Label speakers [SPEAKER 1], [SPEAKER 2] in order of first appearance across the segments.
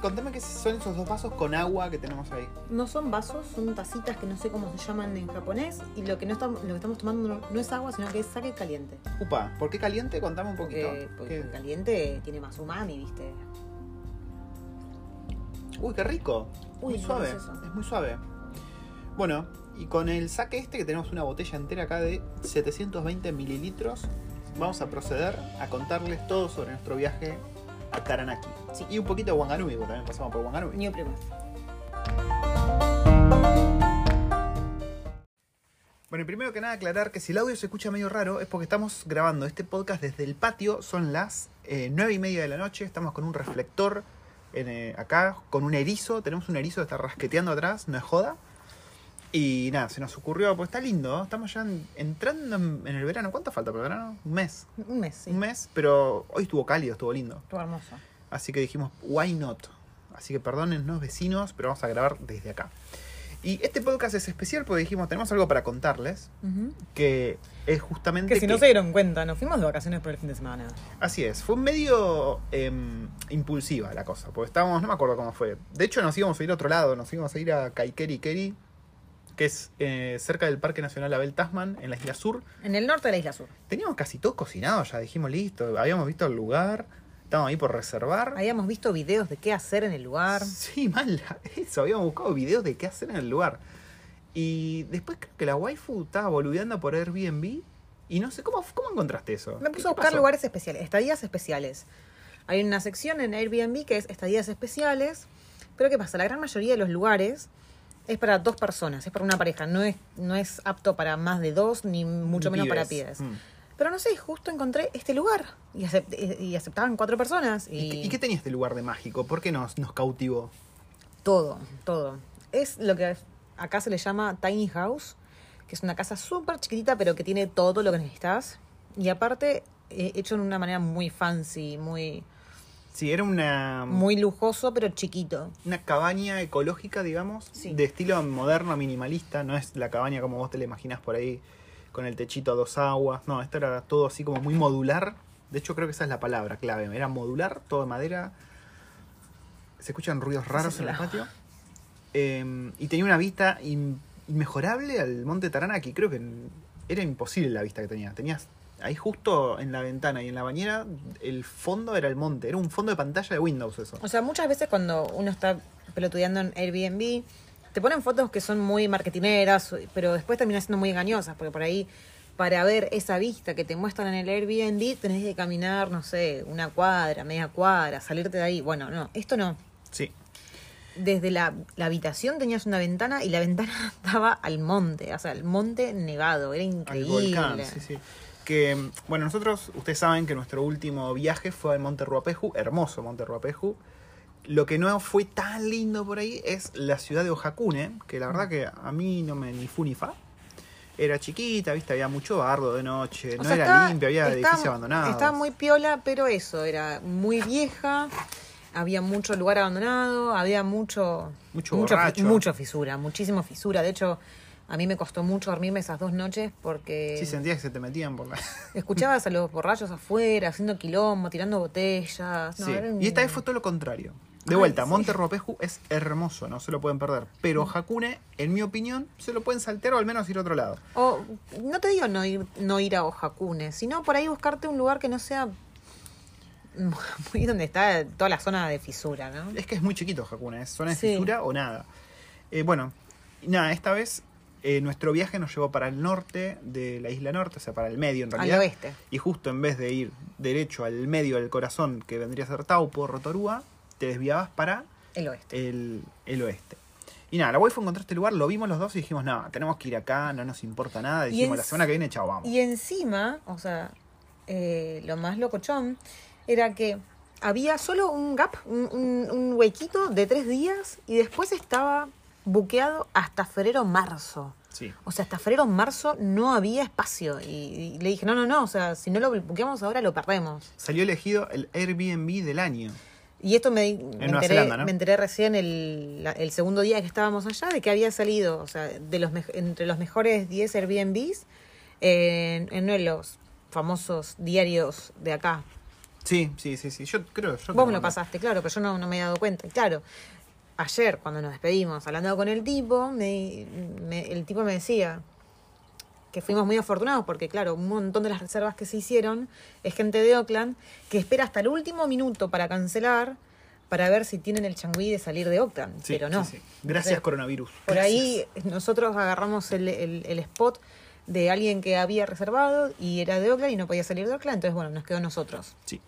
[SPEAKER 1] Contame qué son esos dos vasos con agua que tenemos ahí.
[SPEAKER 2] No son vasos, son tacitas que no sé cómo se llaman en japonés. Y lo que, no estamos, lo que estamos tomando no, no es agua, sino que es sake caliente.
[SPEAKER 1] Upa, ¿por qué caliente? Contame un poquito.
[SPEAKER 2] Porque, porque
[SPEAKER 1] ¿Qué?
[SPEAKER 2] el caliente tiene más umami, ¿viste?
[SPEAKER 1] Uy, qué rico.
[SPEAKER 2] Uy,
[SPEAKER 1] muy suave.
[SPEAKER 2] delicioso.
[SPEAKER 1] Es muy suave. Bueno, y con el saque este que tenemos una botella entera acá de 720 mililitros, vamos a proceder a contarles todo sobre nuestro viaje a Taranaki.
[SPEAKER 2] Sí.
[SPEAKER 1] Y un poquito de Wanganui, porque también pasamos por Wanganui.
[SPEAKER 2] Ni primo.
[SPEAKER 1] Bueno, y primero que nada aclarar que si el audio se escucha medio raro es porque estamos grabando este podcast desde el patio, son las eh, 9 y media de la noche, estamos con un reflector en, eh, acá, con un erizo, tenemos un erizo que está rasqueteando atrás, no es joda. Y nada, se nos ocurrió, pues está lindo, ¿no? estamos ya en- entrando en, en el verano, ¿cuánto falta para el verano? Un mes,
[SPEAKER 2] Un mes, sí.
[SPEAKER 1] un mes, pero hoy estuvo cálido, estuvo lindo.
[SPEAKER 2] Estuvo hermoso.
[SPEAKER 1] Así que dijimos, why not? Así que perdónennos vecinos, pero vamos a grabar desde acá. Y este podcast es especial porque dijimos, tenemos algo para contarles, que es justamente...
[SPEAKER 2] Que si no se dieron cuenta, nos fuimos de vacaciones por el fin de semana.
[SPEAKER 1] Así es, fue medio em, impulsiva la cosa, porque estábamos, no me acuerdo cómo fue. De hecho nos íbamos a ir a otro lado, nos íbamos a ir a Kaikeri Keri, que es eh, cerca del Parque Nacional Abel Tasman, en la isla sur.
[SPEAKER 2] En el norte de la isla sur.
[SPEAKER 1] Teníamos casi todo cocinado, ya dijimos listo, habíamos visto el lugar, estábamos ahí por reservar.
[SPEAKER 2] Habíamos visto videos de qué hacer en el lugar.
[SPEAKER 1] Sí, mal, eso, habíamos buscado videos de qué hacer en el lugar. Y después creo que la waifu estaba boludeando por Airbnb y no sé, ¿cómo, cómo encontraste eso?
[SPEAKER 2] Me
[SPEAKER 1] ¿Qué-
[SPEAKER 2] puse a buscar
[SPEAKER 1] pasó?
[SPEAKER 2] lugares especiales, estadías especiales. Hay una sección en Airbnb que es estadías especiales, pero ¿qué pasa? La gran mayoría de los lugares es para dos personas, es para una pareja, no es, no es apto para más de dos, ni mucho menos para
[SPEAKER 1] pibes. Mm.
[SPEAKER 2] Pero no sé, justo encontré este lugar y, acep- y aceptaban cuatro personas y,
[SPEAKER 1] ¿Y, qué- y qué tenía este lugar de mágico? ¿Por qué nos, nos cautivó?
[SPEAKER 2] todo, todo. Es lo que acá se le llama tiny house, que es una casa súper chiquitita pero que tiene todo lo que necesitas. Y aparte, eh, hecho en una manera muy fancy, muy,
[SPEAKER 1] Sí, era una,
[SPEAKER 2] muy lujoso pero chiquito.
[SPEAKER 1] una cabaña ecológica, digamos,
[SPEAKER 2] Sí.
[SPEAKER 1] de estilo moderno, minimalista. No es la cabaña como vos te la imaginas por ahí, con el techito a dos aguas. No, esto era todo así como muy modular. De hecho, creo que esa es la palabra clave. Era modular, todo de madera. Se escuchan ruidos raros en el
[SPEAKER 2] el
[SPEAKER 1] patio. Eh, y tenía una vista in- inmejorable al monte Taranaki. Creo que era imposible la vista que tenía. Tenías ahí justo en la ventana y en la bañera, el fondo era el monte. Era un fondo de pantalla de Windows eso.
[SPEAKER 2] O sea, muchas veces cuando uno está pelotudeando en Airbnb, te ponen fotos que son muy marketineras, pero después terminan siendo muy engañosas, porque por ahí, para ver esa vista que te muestran en el Airbnb, tenés que caminar, no sé, una cuadra, media cuadra, salirte de ahí. Bueno, no, esto no.
[SPEAKER 1] Sí.
[SPEAKER 2] Desde la, la habitación tenías una ventana y la ventana daba al monte, o sea, el monte nevado, era
[SPEAKER 1] Al
[SPEAKER 2] increíble.
[SPEAKER 1] volcán, sí, sí. Que, bueno, nosotros, ustedes saben que nuestro último viaje fue al Monte Ruapehu, hermoso Monte Ruapehu. Lo que no fue tan lindo por ahí es la ciudad de Ojakune, que la verdad que a mí no me ni fu ni fa. Era chiquita, viste, había mucho bardo de noche,
[SPEAKER 2] O
[SPEAKER 1] no
[SPEAKER 2] sea,
[SPEAKER 1] era
[SPEAKER 2] estaba-
[SPEAKER 1] limpio, había edificios abandonados.
[SPEAKER 2] Estaba muy piola, pero eso, era muy vieja, había mucho lugar abandonado, había mucho...
[SPEAKER 1] Mucho
[SPEAKER 2] mucho, mucho fisura, muchísimo fisura. De hecho, a mí me costó mucho dormirme esas dos noches porque
[SPEAKER 1] Sí, sentías que se te metían por la...
[SPEAKER 2] escuchabas a los borrachos afuera, haciendo quilombo, tirando botellas. No,
[SPEAKER 1] Sí.
[SPEAKER 2] un-
[SPEAKER 1] Y esta vez fue todo lo contrario. De
[SPEAKER 2] Ay,
[SPEAKER 1] vuelta,
[SPEAKER 2] sí.
[SPEAKER 1] Monte Ruapehu es hermoso, no se lo pueden perder. Pero Hakune, en mi opinión, se lo pueden saltear o al menos ir a otro lado.
[SPEAKER 2] O, no te digo no ir, no ir a Ojakune, sino por ahí buscarte un lugar que no sea muy donde está toda la zona de fisura, ¿no?
[SPEAKER 1] Es que es muy chiquito Hakune, es zona de
[SPEAKER 2] Sí.
[SPEAKER 1] fisura o nada. Eh, bueno, nada, esta vez eh, nuestro viaje nos llevó para el norte de la isla norte, o sea, para el medio en
[SPEAKER 2] Al
[SPEAKER 1] realidad.
[SPEAKER 2] oeste.
[SPEAKER 1] Y justo en vez de ir derecho al medio del corazón, que vendría a ser Taupo, Rotorúa, te desviabas para
[SPEAKER 2] El oeste.
[SPEAKER 1] el, el oeste. Y nada, la waifu encontró este lugar, lo vimos los dos y dijimos, no, tenemos que ir acá, no nos importa nada. Dijimos, la semana que viene, chao, vamos.
[SPEAKER 2] Y encima, o sea, eh, lo más locochón era que había solo un gap, un, un, un huequito de tres días y después estaba buqueado hasta febrero-marzo.
[SPEAKER 1] Sí.
[SPEAKER 2] O sea, hasta febrero-marzo no había espacio. Y, y le dije, no, no, no, o sea, si no lo buqueamos ahora lo perdemos.
[SPEAKER 1] Salió elegido el Airbnb del año.
[SPEAKER 2] Y esto me, enteré,
[SPEAKER 1] Zelanda, ¿no?
[SPEAKER 2] me enteré recién el, la- el segundo día que estábamos allá de que había salido, o sea, de los entre los mejores 10 Airbnbs en, en uno de los famosos diarios de acá.
[SPEAKER 1] Sí, sí, sí, sí. Yo creo. Yo
[SPEAKER 2] Vos me lo pasaste, claro, pero yo no, no me he dado cuenta. Y claro, ayer cuando nos despedimos, hablando con el tipo, me, me- el tipo me decía que fuimos muy afortunados porque, claro, un montón de las reservas que se hicieron es gente de Oakland que espera hasta el último minuto para cancelar para ver si tienen el changüí de salir de Oakland,
[SPEAKER 1] Sí,
[SPEAKER 2] pero no.
[SPEAKER 1] sí, sí. Gracias,
[SPEAKER 2] Entonces,
[SPEAKER 1] coronavirus.
[SPEAKER 2] Por
[SPEAKER 1] Gracias.
[SPEAKER 2] ahí nosotros agarramos el, el- el spot de alguien que había reservado y era de Oakland y no podía salir de Oakland, entonces bueno, nos quedó nosotros.
[SPEAKER 1] Sí.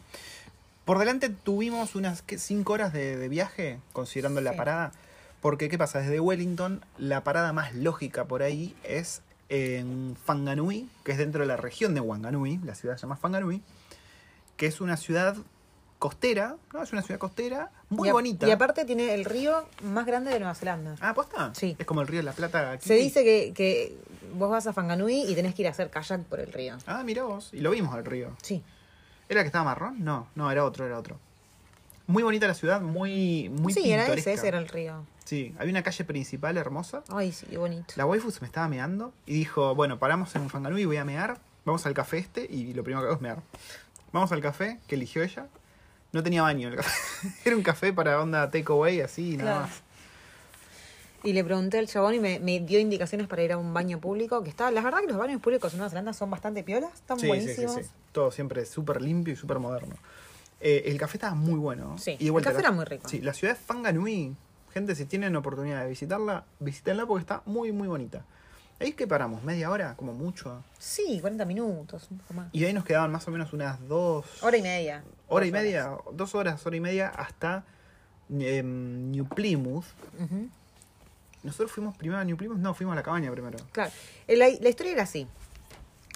[SPEAKER 1] Por delante tuvimos unas ¿qué? cinco horas de, de viaje, considerando la parada. Porque, ¿qué pasa? Desde Wellington, la parada más lógica por ahí es en Fanganui, que es dentro de la región de Wanganui, la ciudad se llama Fanganui, que es una ciudad costera, ¿no? Es una ciudad costera muy
[SPEAKER 2] Y a-
[SPEAKER 1] bonita.
[SPEAKER 2] Y aparte tiene el río más grande de Nueva Zelanda.
[SPEAKER 1] Ah, ¿posta?
[SPEAKER 2] Sí.
[SPEAKER 1] Es como el río de la Plata aquí.
[SPEAKER 2] Se dice que, que vos vas a Fanganui y tenés que ir a hacer kayak por el río.
[SPEAKER 1] Ah, mira vos. Y lo vimos al río.
[SPEAKER 2] Sí.
[SPEAKER 1] ¿Era que estaba marrón? No, no, era otro, era otro. Muy bonita la ciudad, muy, muy
[SPEAKER 2] sí, era ese, ese era el río.
[SPEAKER 1] Sí, había una calle principal hermosa.
[SPEAKER 2] Ay, sí, qué bonito.
[SPEAKER 1] La waifu se me estaba meando y dijo, bueno, paramos en un fanganú y voy a mear. Vamos al café este y lo primero que hago es mear. Vamos al café que eligió ella. No tenía baño el café. Era un café para onda takeaway así y nada
[SPEAKER 2] Claro.
[SPEAKER 1] más.
[SPEAKER 2] Y le pregunté al chabón y me, me dio indicaciones para ir a un baño público. Que está, la verdad que los baños públicos en Nueva Zelanda son bastante piolas, están
[SPEAKER 1] Sí,
[SPEAKER 2] buenísimos.
[SPEAKER 1] sí, sí. Todo siempre súper limpio y súper moderno. Eh, el café estaba muy bueno.
[SPEAKER 2] Sí,
[SPEAKER 1] Y de
[SPEAKER 2] el café
[SPEAKER 1] la-
[SPEAKER 2] era muy rico.
[SPEAKER 1] Sí, la ciudad de Fanganui, gente, si tienen oportunidad de visitarla, visítenla porque está muy, muy bonita. Ahí es que paramos, media hora, como mucho.
[SPEAKER 2] Sí, 40 minutos, un poco más.
[SPEAKER 1] Y de ahí nos quedaban más o menos unas dos...
[SPEAKER 2] Hora y media.
[SPEAKER 1] hora y
[SPEAKER 2] horas.
[SPEAKER 1] media, dos horas, hora y media hasta em, New Plymouth.
[SPEAKER 2] Ujú.
[SPEAKER 1] Nosotros fuimos primero a New Plymouth, no, fuimos a la cabaña primero.
[SPEAKER 2] Claro. Eh, La, la historia era así.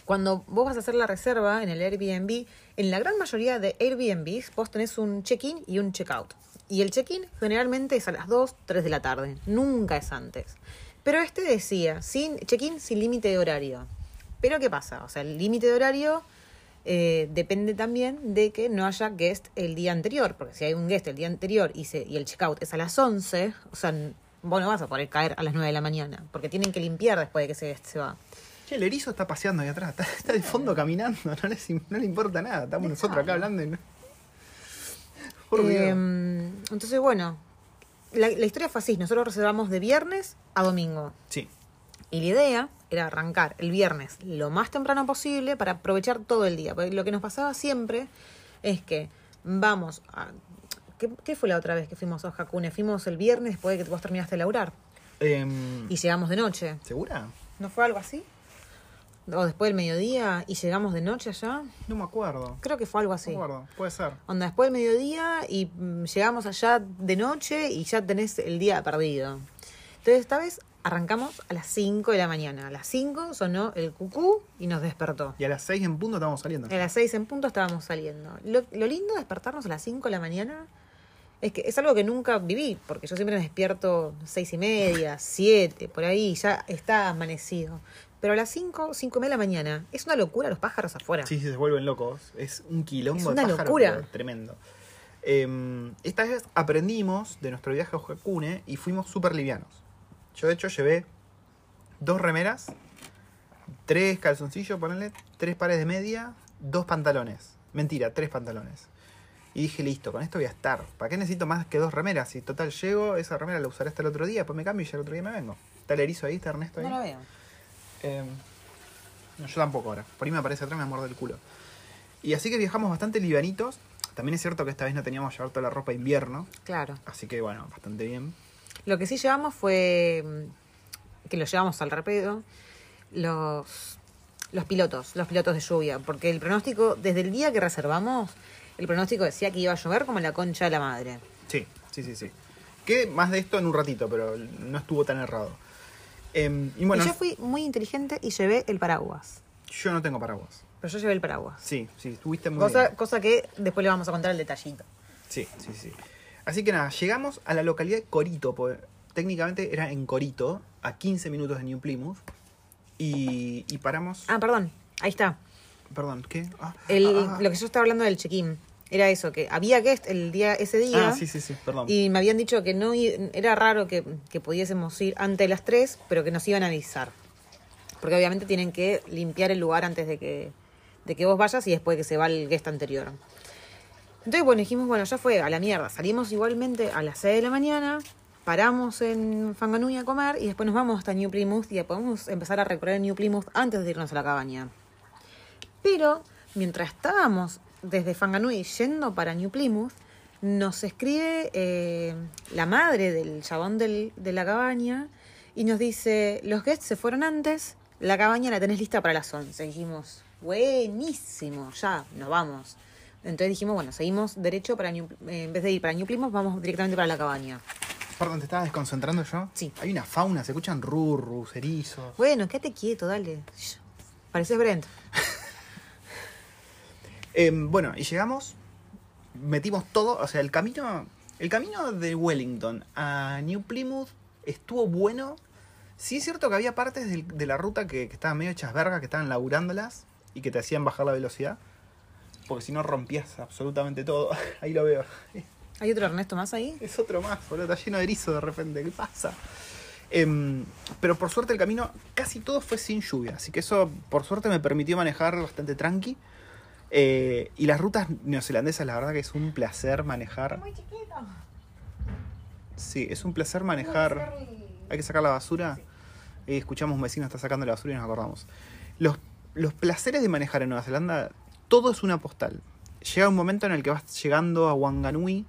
[SPEAKER 2] Cuando vos vas a hacer la reserva en el Airbnb, en la gran mayoría de Airbnb vos tenés un check-in y un check-out. Y el check-in generalmente es a las 2, 3 de la tarde. Nunca es antes. Pero este decía, sin check-in sin límite de horario. Pero ¿qué pasa? O sea, el límite de horario eh, depende también de que no haya guest el día anterior. Porque si hay un guest el día anterior y, se, y el check-out es a las 11, o sea, vos no vas a poder caer a las 9 de la mañana. Porque tienen que limpiar después de que guest se va.
[SPEAKER 1] Che, el erizo está paseando ahí atrás, está, está de fondo caminando, no, les- no le importa nada. Estamos nosotros acá hablando y no-.
[SPEAKER 2] Eh, entonces, bueno, la, la historia fue así. Nosotros reservamos de viernes a domingo.
[SPEAKER 1] Sí,
[SPEAKER 2] Y la idea era arrancar el viernes lo más temprano posible para aprovechar todo el día. Porque lo que nos pasaba siempre es que vamos a... ¿Qué, qué fue la otra vez que fuimos a Hakune? Fuimos el viernes después de que vos terminaste de laburar.
[SPEAKER 1] Em,
[SPEAKER 2] Y llegamos de noche.
[SPEAKER 1] ¿Segura?
[SPEAKER 2] ¿No fue algo así? O después del mediodía y llegamos de noche allá.
[SPEAKER 1] No me acuerdo.
[SPEAKER 2] Creo que fue algo
[SPEAKER 1] No
[SPEAKER 2] así.
[SPEAKER 1] me acuerdo, puede ser.
[SPEAKER 2] Onda, después del mediodía y mm, llegamos allá de noche y ya tenés el día perdido. Entonces, esta vez arrancamos a las 5 de la mañana. A las 5 sonó el cucú y nos despertó.
[SPEAKER 1] Y a las 6 en punto estamos saliendo.
[SPEAKER 2] A las 6 en punto estábamos saliendo. Lo, lo lindo de despertarnos a las 5 de la mañana es que es algo que nunca viví, porque yo siempre me despierto seis y media, 7, por ahí, ya está amanecido. Pero a las 5, 5 y media de la mañana, es una locura los pájaros afuera.
[SPEAKER 1] Sí, sí, se vuelven locos. Es un quilombo
[SPEAKER 2] Es
[SPEAKER 1] de
[SPEAKER 2] una
[SPEAKER 1] pájaros,
[SPEAKER 2] locura.
[SPEAKER 1] Tremendo. Em, esta vez aprendimos de nuestro viaje a Hakune y fuimos súper livianos. Yo, de hecho, llevé dos remeras, tres calzoncillos, ponele, tres pares de media, dos pantalones. Mentira, tres pantalones. Y dije, listo, con esto voy a estar. ¿Para qué necesito más que dos remeras? Si total llego, esa remera la usaré hasta el otro día, pues me cambio y ya el otro día me vengo. ¿Está el erizo ahí? ¿Está Ernesto ahí?
[SPEAKER 2] No lo veo.
[SPEAKER 1] Eh, no, yo tampoco ahora. Por ahí me aparece atrás y me muerde el culo. Y así que viajamos bastante livianitos. También es cierto que esta vez no teníamos que llevar toda la ropa de invierno.
[SPEAKER 2] Claro.
[SPEAKER 1] Así que bueno, bastante bien.
[SPEAKER 2] Lo que sí llevamos fue, mm, que lo llevamos al repedo, los, los pilotos, los pilotos de lluvia, porque el pronóstico, desde el día que reservamos, el pronóstico decía que iba a llover como la concha de la madre.
[SPEAKER 1] Sí, sí, sí, sí. Que más de esto en un ratito, pero no estuvo tan errado. Eh, y bueno,
[SPEAKER 2] y yo fui muy inteligente y llevé el paraguas.
[SPEAKER 1] yo no tengo paraguas.
[SPEAKER 2] Pero yo llevé el paraguas.
[SPEAKER 1] Sí, sí, estuviste muy
[SPEAKER 2] Cosa,
[SPEAKER 1] bien.
[SPEAKER 2] cosa que después le vamos a contar el detallito.
[SPEAKER 1] Sí, sí, sí. Así que nada, llegamos a la localidad de Corito, porque técnicamente era en Corito, a 15 minutos de New Plymouth. Y, y paramos.
[SPEAKER 2] Ah, perdón, ahí está.
[SPEAKER 1] Perdón, ¿qué? Ah,
[SPEAKER 2] El,
[SPEAKER 1] ah, ah.
[SPEAKER 2] Lo que yo estaba hablando del check-in. Era eso, que había guest el día, ese día.
[SPEAKER 1] Ah, sí, sí, sí, perdón.
[SPEAKER 2] Y me habían dicho que no era raro que, que pudiésemos ir antes de las 3, pero que nos iban a avisar. Porque obviamente tienen que limpiar el lugar antes de que, de que vos vayas y después de que se va el guest anterior. Entonces, bueno, dijimos, bueno, ya fue, a la mierda. Salimos igualmente a las 6 de la mañana, paramos en Fanganui a comer y después nos vamos hasta New Plymouth y podemos empezar a recorrer New Plymouth antes de irnos a la cabaña. Pero, mientras estábamos desde Fanganui yendo para New Plymouth, nos escribe eh, la madre del chabón del- de la cabaña y nos dice, los guests se fueron antes, la cabaña la tenés lista para las 11. Dijimos, buenísimo, ya, nos vamos. Entonces dijimos, bueno, seguimos derecho para New- eh, en vez de ir para New Plymouth, vamos directamente para la cabaña.
[SPEAKER 1] Perdón, ¿te estaba desconcentrando yo?
[SPEAKER 2] Sí.
[SPEAKER 1] Hay una fauna, se escuchan rurrus, erizos.
[SPEAKER 2] Bueno, quédate quieto, dale. Pareces Brent.
[SPEAKER 1] Em, bueno, y llegamos, metimos todo, o sea, el camino, el camino de Wellington a New Plymouth estuvo bueno. Sí es cierto que había partes de, la ruta que, que estaban medio hechas verga, que estaban laburándolas y que te hacían bajar la velocidad. Porque si no rompías absolutamente todo. Ahí lo veo.
[SPEAKER 2] ¿Hay otro Ernesto más ahí?
[SPEAKER 1] Es otro más, boludo. Está lleno de erizo de repente. ¿Qué pasa? Em, pero por suerte el camino casi todo fue sin lluvia. Así que eso por suerte me permitió manejar bastante tranqui. Eh, y las rutas neozelandesas, la verdad que es un placer manejar.
[SPEAKER 2] Muy chiquito.
[SPEAKER 1] Sí, es un placer manejar. Hay que sacar la basura. Y escuchamos un vecino está sacando la basura y nos acordamos. Los, los placeres de manejar en Nueva Zelanda, todo es una postal. Llega un momento en el que vas llegando a Wanganui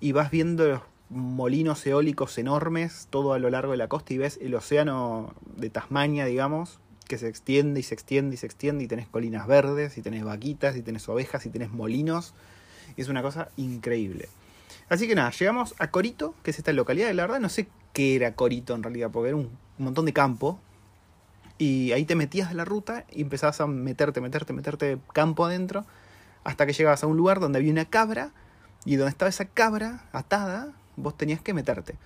[SPEAKER 1] y vas viendo los molinos eólicos enormes todo a lo largo de la costa y ves el océano de Tasmania, digamos, que se extiende y se extiende y se extiende y tenés colinas verdes y tenés vaquitas y tenés ovejas y tenés molinos. Es una cosa increíble. Así que nada, llegamos a Corito, que es esta localidad, y la verdad no sé qué era Corito en realidad, porque era un, un montón de campo. Y ahí te metías de la ruta y empezabas a meterte, meterte, meterte campo adentro, hasta que llegabas a un lugar donde había una cabra, y donde estaba esa cabra atada, vos tenías que meterte.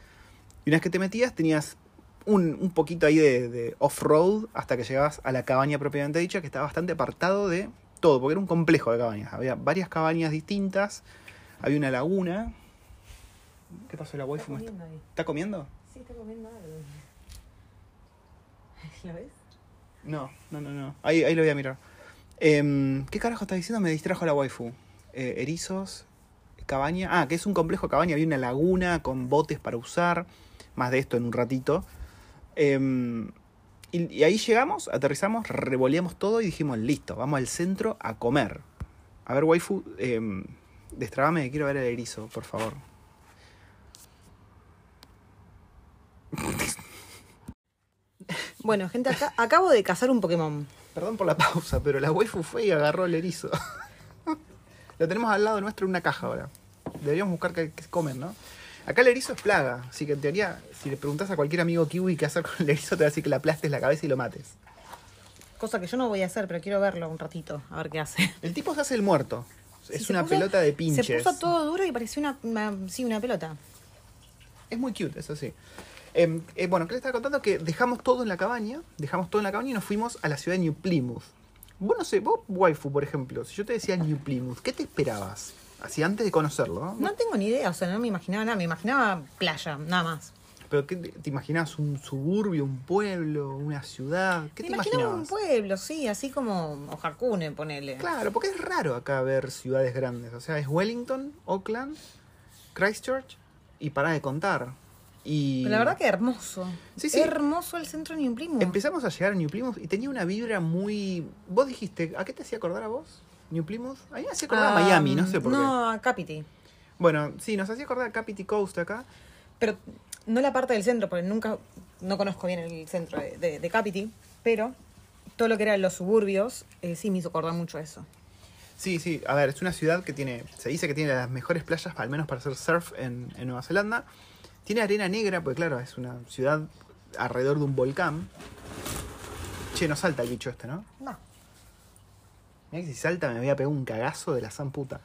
[SPEAKER 1] Y una vez que te metías, tenías un, un poquito ahí de, de off-road hasta que llegabas a la cabaña propiamente dicha, que estaba bastante apartado de todo, porque era un complejo de cabañas. Había varias cabañas distintas, había una laguna. ¿Qué pasó? La waifu está,
[SPEAKER 2] comiendo ahí.
[SPEAKER 1] ¿Está comiendo?
[SPEAKER 2] Sí, está comiendo algo. ¿La ves?
[SPEAKER 1] No, no, no, no. Ahí, ahí lo voy a mirar. Em, ¿Qué carajo está diciendo? Me distrajo la waifu. Eh, erizos, cabaña. Ah, que es un complejo de cabaña. Había una laguna con botes para usar. Más de esto en un ratito. Em, y, y ahí llegamos, aterrizamos, revoleamos todo y dijimos, listo, vamos al centro a comer. A ver, waifu, eh, destrabame, quiero ver el erizo, por favor.
[SPEAKER 2] Bueno, gente, acá, acabo de cazar un Pokémon.
[SPEAKER 1] Perdón por la pausa, pero la waifu fue y agarró el erizo. Lo tenemos al lado nuestro en una caja ahora. Deberíamos buscar qué comen, ¿no? Acá el erizo es plaga, así que en teoría, si le preguntas a cualquier amigo kiwi qué hacer con el erizo, te va a decir que le aplastes la cabeza y lo mates.
[SPEAKER 2] Cosa que yo no voy a hacer, pero quiero verlo un ratito, a ver qué hace.
[SPEAKER 1] El tipo se hace el muerto. Es
[SPEAKER 2] Sí, se
[SPEAKER 1] una
[SPEAKER 2] puso-
[SPEAKER 1] pelota de pinches.
[SPEAKER 2] Se puso todo duro y parecía una, una- sí, una pelota.
[SPEAKER 1] Es muy cute, eso sí. Eh, eh, bueno, que le estaba contando que dejamos todo en la cabaña, dejamos todo en la cabaña y nos fuimos a la ciudad de New Plymouth. Vos no sé, vos, waifu, por ejemplo, si yo te decía New Plymouth, ¿qué te esperabas? Así antes de conocerlo, ¿no?
[SPEAKER 2] No tengo ni idea, o sea, no me imaginaba nada, me imaginaba playa, nada más.
[SPEAKER 1] ¿Pero qué te, te imaginabas? ¿Un suburbio, un pueblo, una ciudad? ¿Qué
[SPEAKER 2] me
[SPEAKER 1] te
[SPEAKER 2] imaginaba un pueblo, sí, así como Ojarcune, ponele.
[SPEAKER 1] Claro, porque es raro acá ver ciudades grandes. O sea, es Wellington, Auckland, Christchurch y para de contar. Y
[SPEAKER 2] Pero la verdad que hermoso.
[SPEAKER 1] Sí, sí.
[SPEAKER 2] Hermoso el centro de New Plymouth.
[SPEAKER 1] Empezamos a llegar a New Plymouth y tenía una vibra muy... Vos dijiste, ¿a qué te hacía acordar a vos? New Plymouth. A mí me hacía acordar a
[SPEAKER 2] Ah,
[SPEAKER 1] Miami, no sé por qué.
[SPEAKER 2] No, a Capiti.
[SPEAKER 1] Bueno, sí, nos hacía acordar a Capiti Coast acá.
[SPEAKER 2] Pero no la parte del centro, porque nunca, no conozco bien el centro de, de, de Capiti, pero todo lo que eran los suburbios, eh, sí me hizo acordar mucho eso.
[SPEAKER 1] Sí, sí, a ver, es una ciudad que tiene, se dice que tiene las mejores playas, al menos para hacer surf en, en Nueva Zelanda. Tiene arena negra, porque claro, es una ciudad alrededor de un volcán. Che, no salta el bicho este, ¿no?
[SPEAKER 2] No.
[SPEAKER 1] Mirá que si salta me voy a pegar un cagazo de la san puta.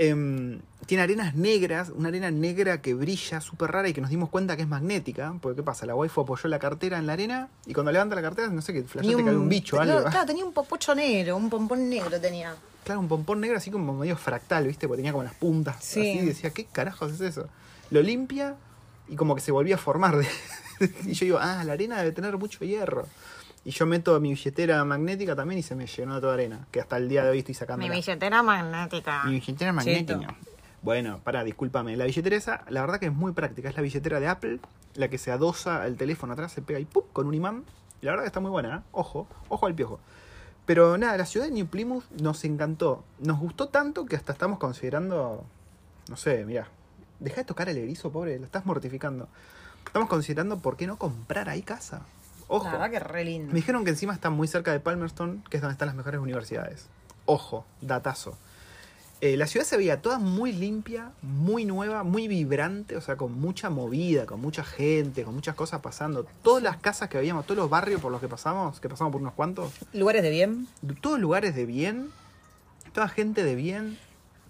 [SPEAKER 1] Em, tiene arenas negras, una arena negra que brilla, súper rara y que nos dimos cuenta que es magnética. Porque ¿qué pasa? La waifu apoyó la cartera en la arena y cuando levanta la cartera, no sé qué, flashea te cae un bicho
[SPEAKER 2] no,
[SPEAKER 1] algo.
[SPEAKER 2] claro, tenía un popocho negro, un pompón negro tenía.
[SPEAKER 1] Claro, un pompón negro así como medio fractal, ¿viste? Porque tenía como las puntas
[SPEAKER 2] Sí.
[SPEAKER 1] así. Y decía, ¿qué carajos es eso? Lo limpia y como que se volvía a formar. de- y yo digo, ah, la arena debe tener mucho hierro. Y yo meto mi billetera magnética también y se me llenó de toda arena. Que hasta el día de hoy estoy sacando.
[SPEAKER 2] billetera magnética.
[SPEAKER 1] Mi billetera magnética. Bueno, pará, discúlpame. La billetera esa, la verdad que es muy práctica. Es la billetera de Apple, la que se adosa al teléfono atrás, se pega y ¡pum! con un imán. Y la verdad que está muy buena, ¿eh? Ojo, ojo al piojo. Pero nada, la ciudad de New Plymouth nos encantó. Nos gustó tanto que hasta estamos considerando. No sé, mira. Deja de tocar el erizo, pobre, lo estás mortificando. Estamos considerando por qué no comprar ahí casa. Ojo.
[SPEAKER 2] La verdad que re lindo.
[SPEAKER 1] Me dijeron que encima está muy cerca de Palmerston, que es donde están las mejores universidades. Ojo, datazo. Eh, la ciudad se veía toda muy limpia, muy nueva, muy vibrante, o sea, con mucha movida, con mucha gente, con muchas cosas pasando. Todas las casas que veíamos, todos los barrios por los que pasamos, que pasamos por unos cuantos,
[SPEAKER 2] Lugares de bien.
[SPEAKER 1] todos lugares de bien, toda gente de bien.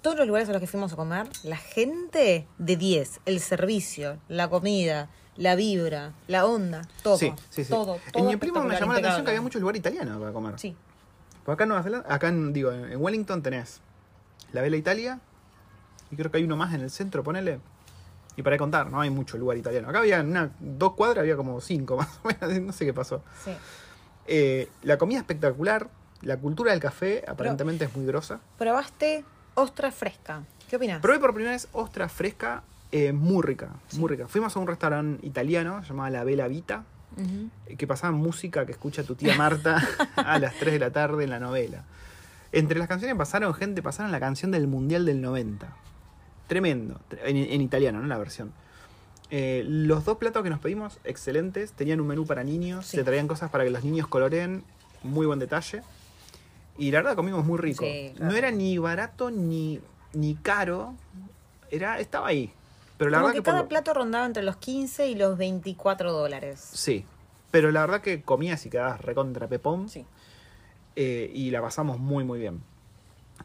[SPEAKER 2] Todos los lugares a los que fuimos a comer, la gente de 10, el servicio, la comida, la vibra, la onda, todo.
[SPEAKER 1] sí, sí, sí.
[SPEAKER 2] Todo, todo
[SPEAKER 1] en New Plymouth me llamó la atención que había mucho lugar italiano para comer.
[SPEAKER 2] Sí.
[SPEAKER 1] Porque acá en Nueva Zelanda, acá en, digo, en Wellington tenés la Vela Italia y creo que hay uno más en el centro, ponele. Y para contar, no hay mucho lugar italiano. Acá había en una, dos cuadras, había como cinco más o menos, no sé qué pasó.
[SPEAKER 2] sí.
[SPEAKER 1] Eh, la comida espectacular, la cultura del café aparentemente es muy grosa.
[SPEAKER 2] Probaste ostra fresca. ¿Qué opinas?
[SPEAKER 1] Probé por primera vez ostra fresca, eh, muy rica, muy rica. Fuimos a un restaurante italiano llamado La Vela Vita, que pasaba música que escucha tu tía Marta a las 3 de la tarde en la novela. Entre las canciones pasaron gente, pasaron la canción del Mundial del 90. Tremendo, tre- en, en italiano, ¿no? La versión. Eh, los dos platos que nos pedimos, excelentes. Tenían un menú para niños,
[SPEAKER 2] Sí.
[SPEAKER 1] se traían cosas para que los niños coloreen, muy buen detalle. Y la verdad comimos muy rico.
[SPEAKER 2] Sí,
[SPEAKER 1] No era ni barato ni, ni caro, era, estaba ahí. Pero la
[SPEAKER 2] Como
[SPEAKER 1] verdad
[SPEAKER 2] que cada
[SPEAKER 1] lo-
[SPEAKER 2] plato rondaba entre los 15 y los 24 dólares.
[SPEAKER 1] Sí, pero la verdad que comías y quedabas recontra pepón.
[SPEAKER 2] Sí.
[SPEAKER 1] eh, y la pasamos muy, muy bien.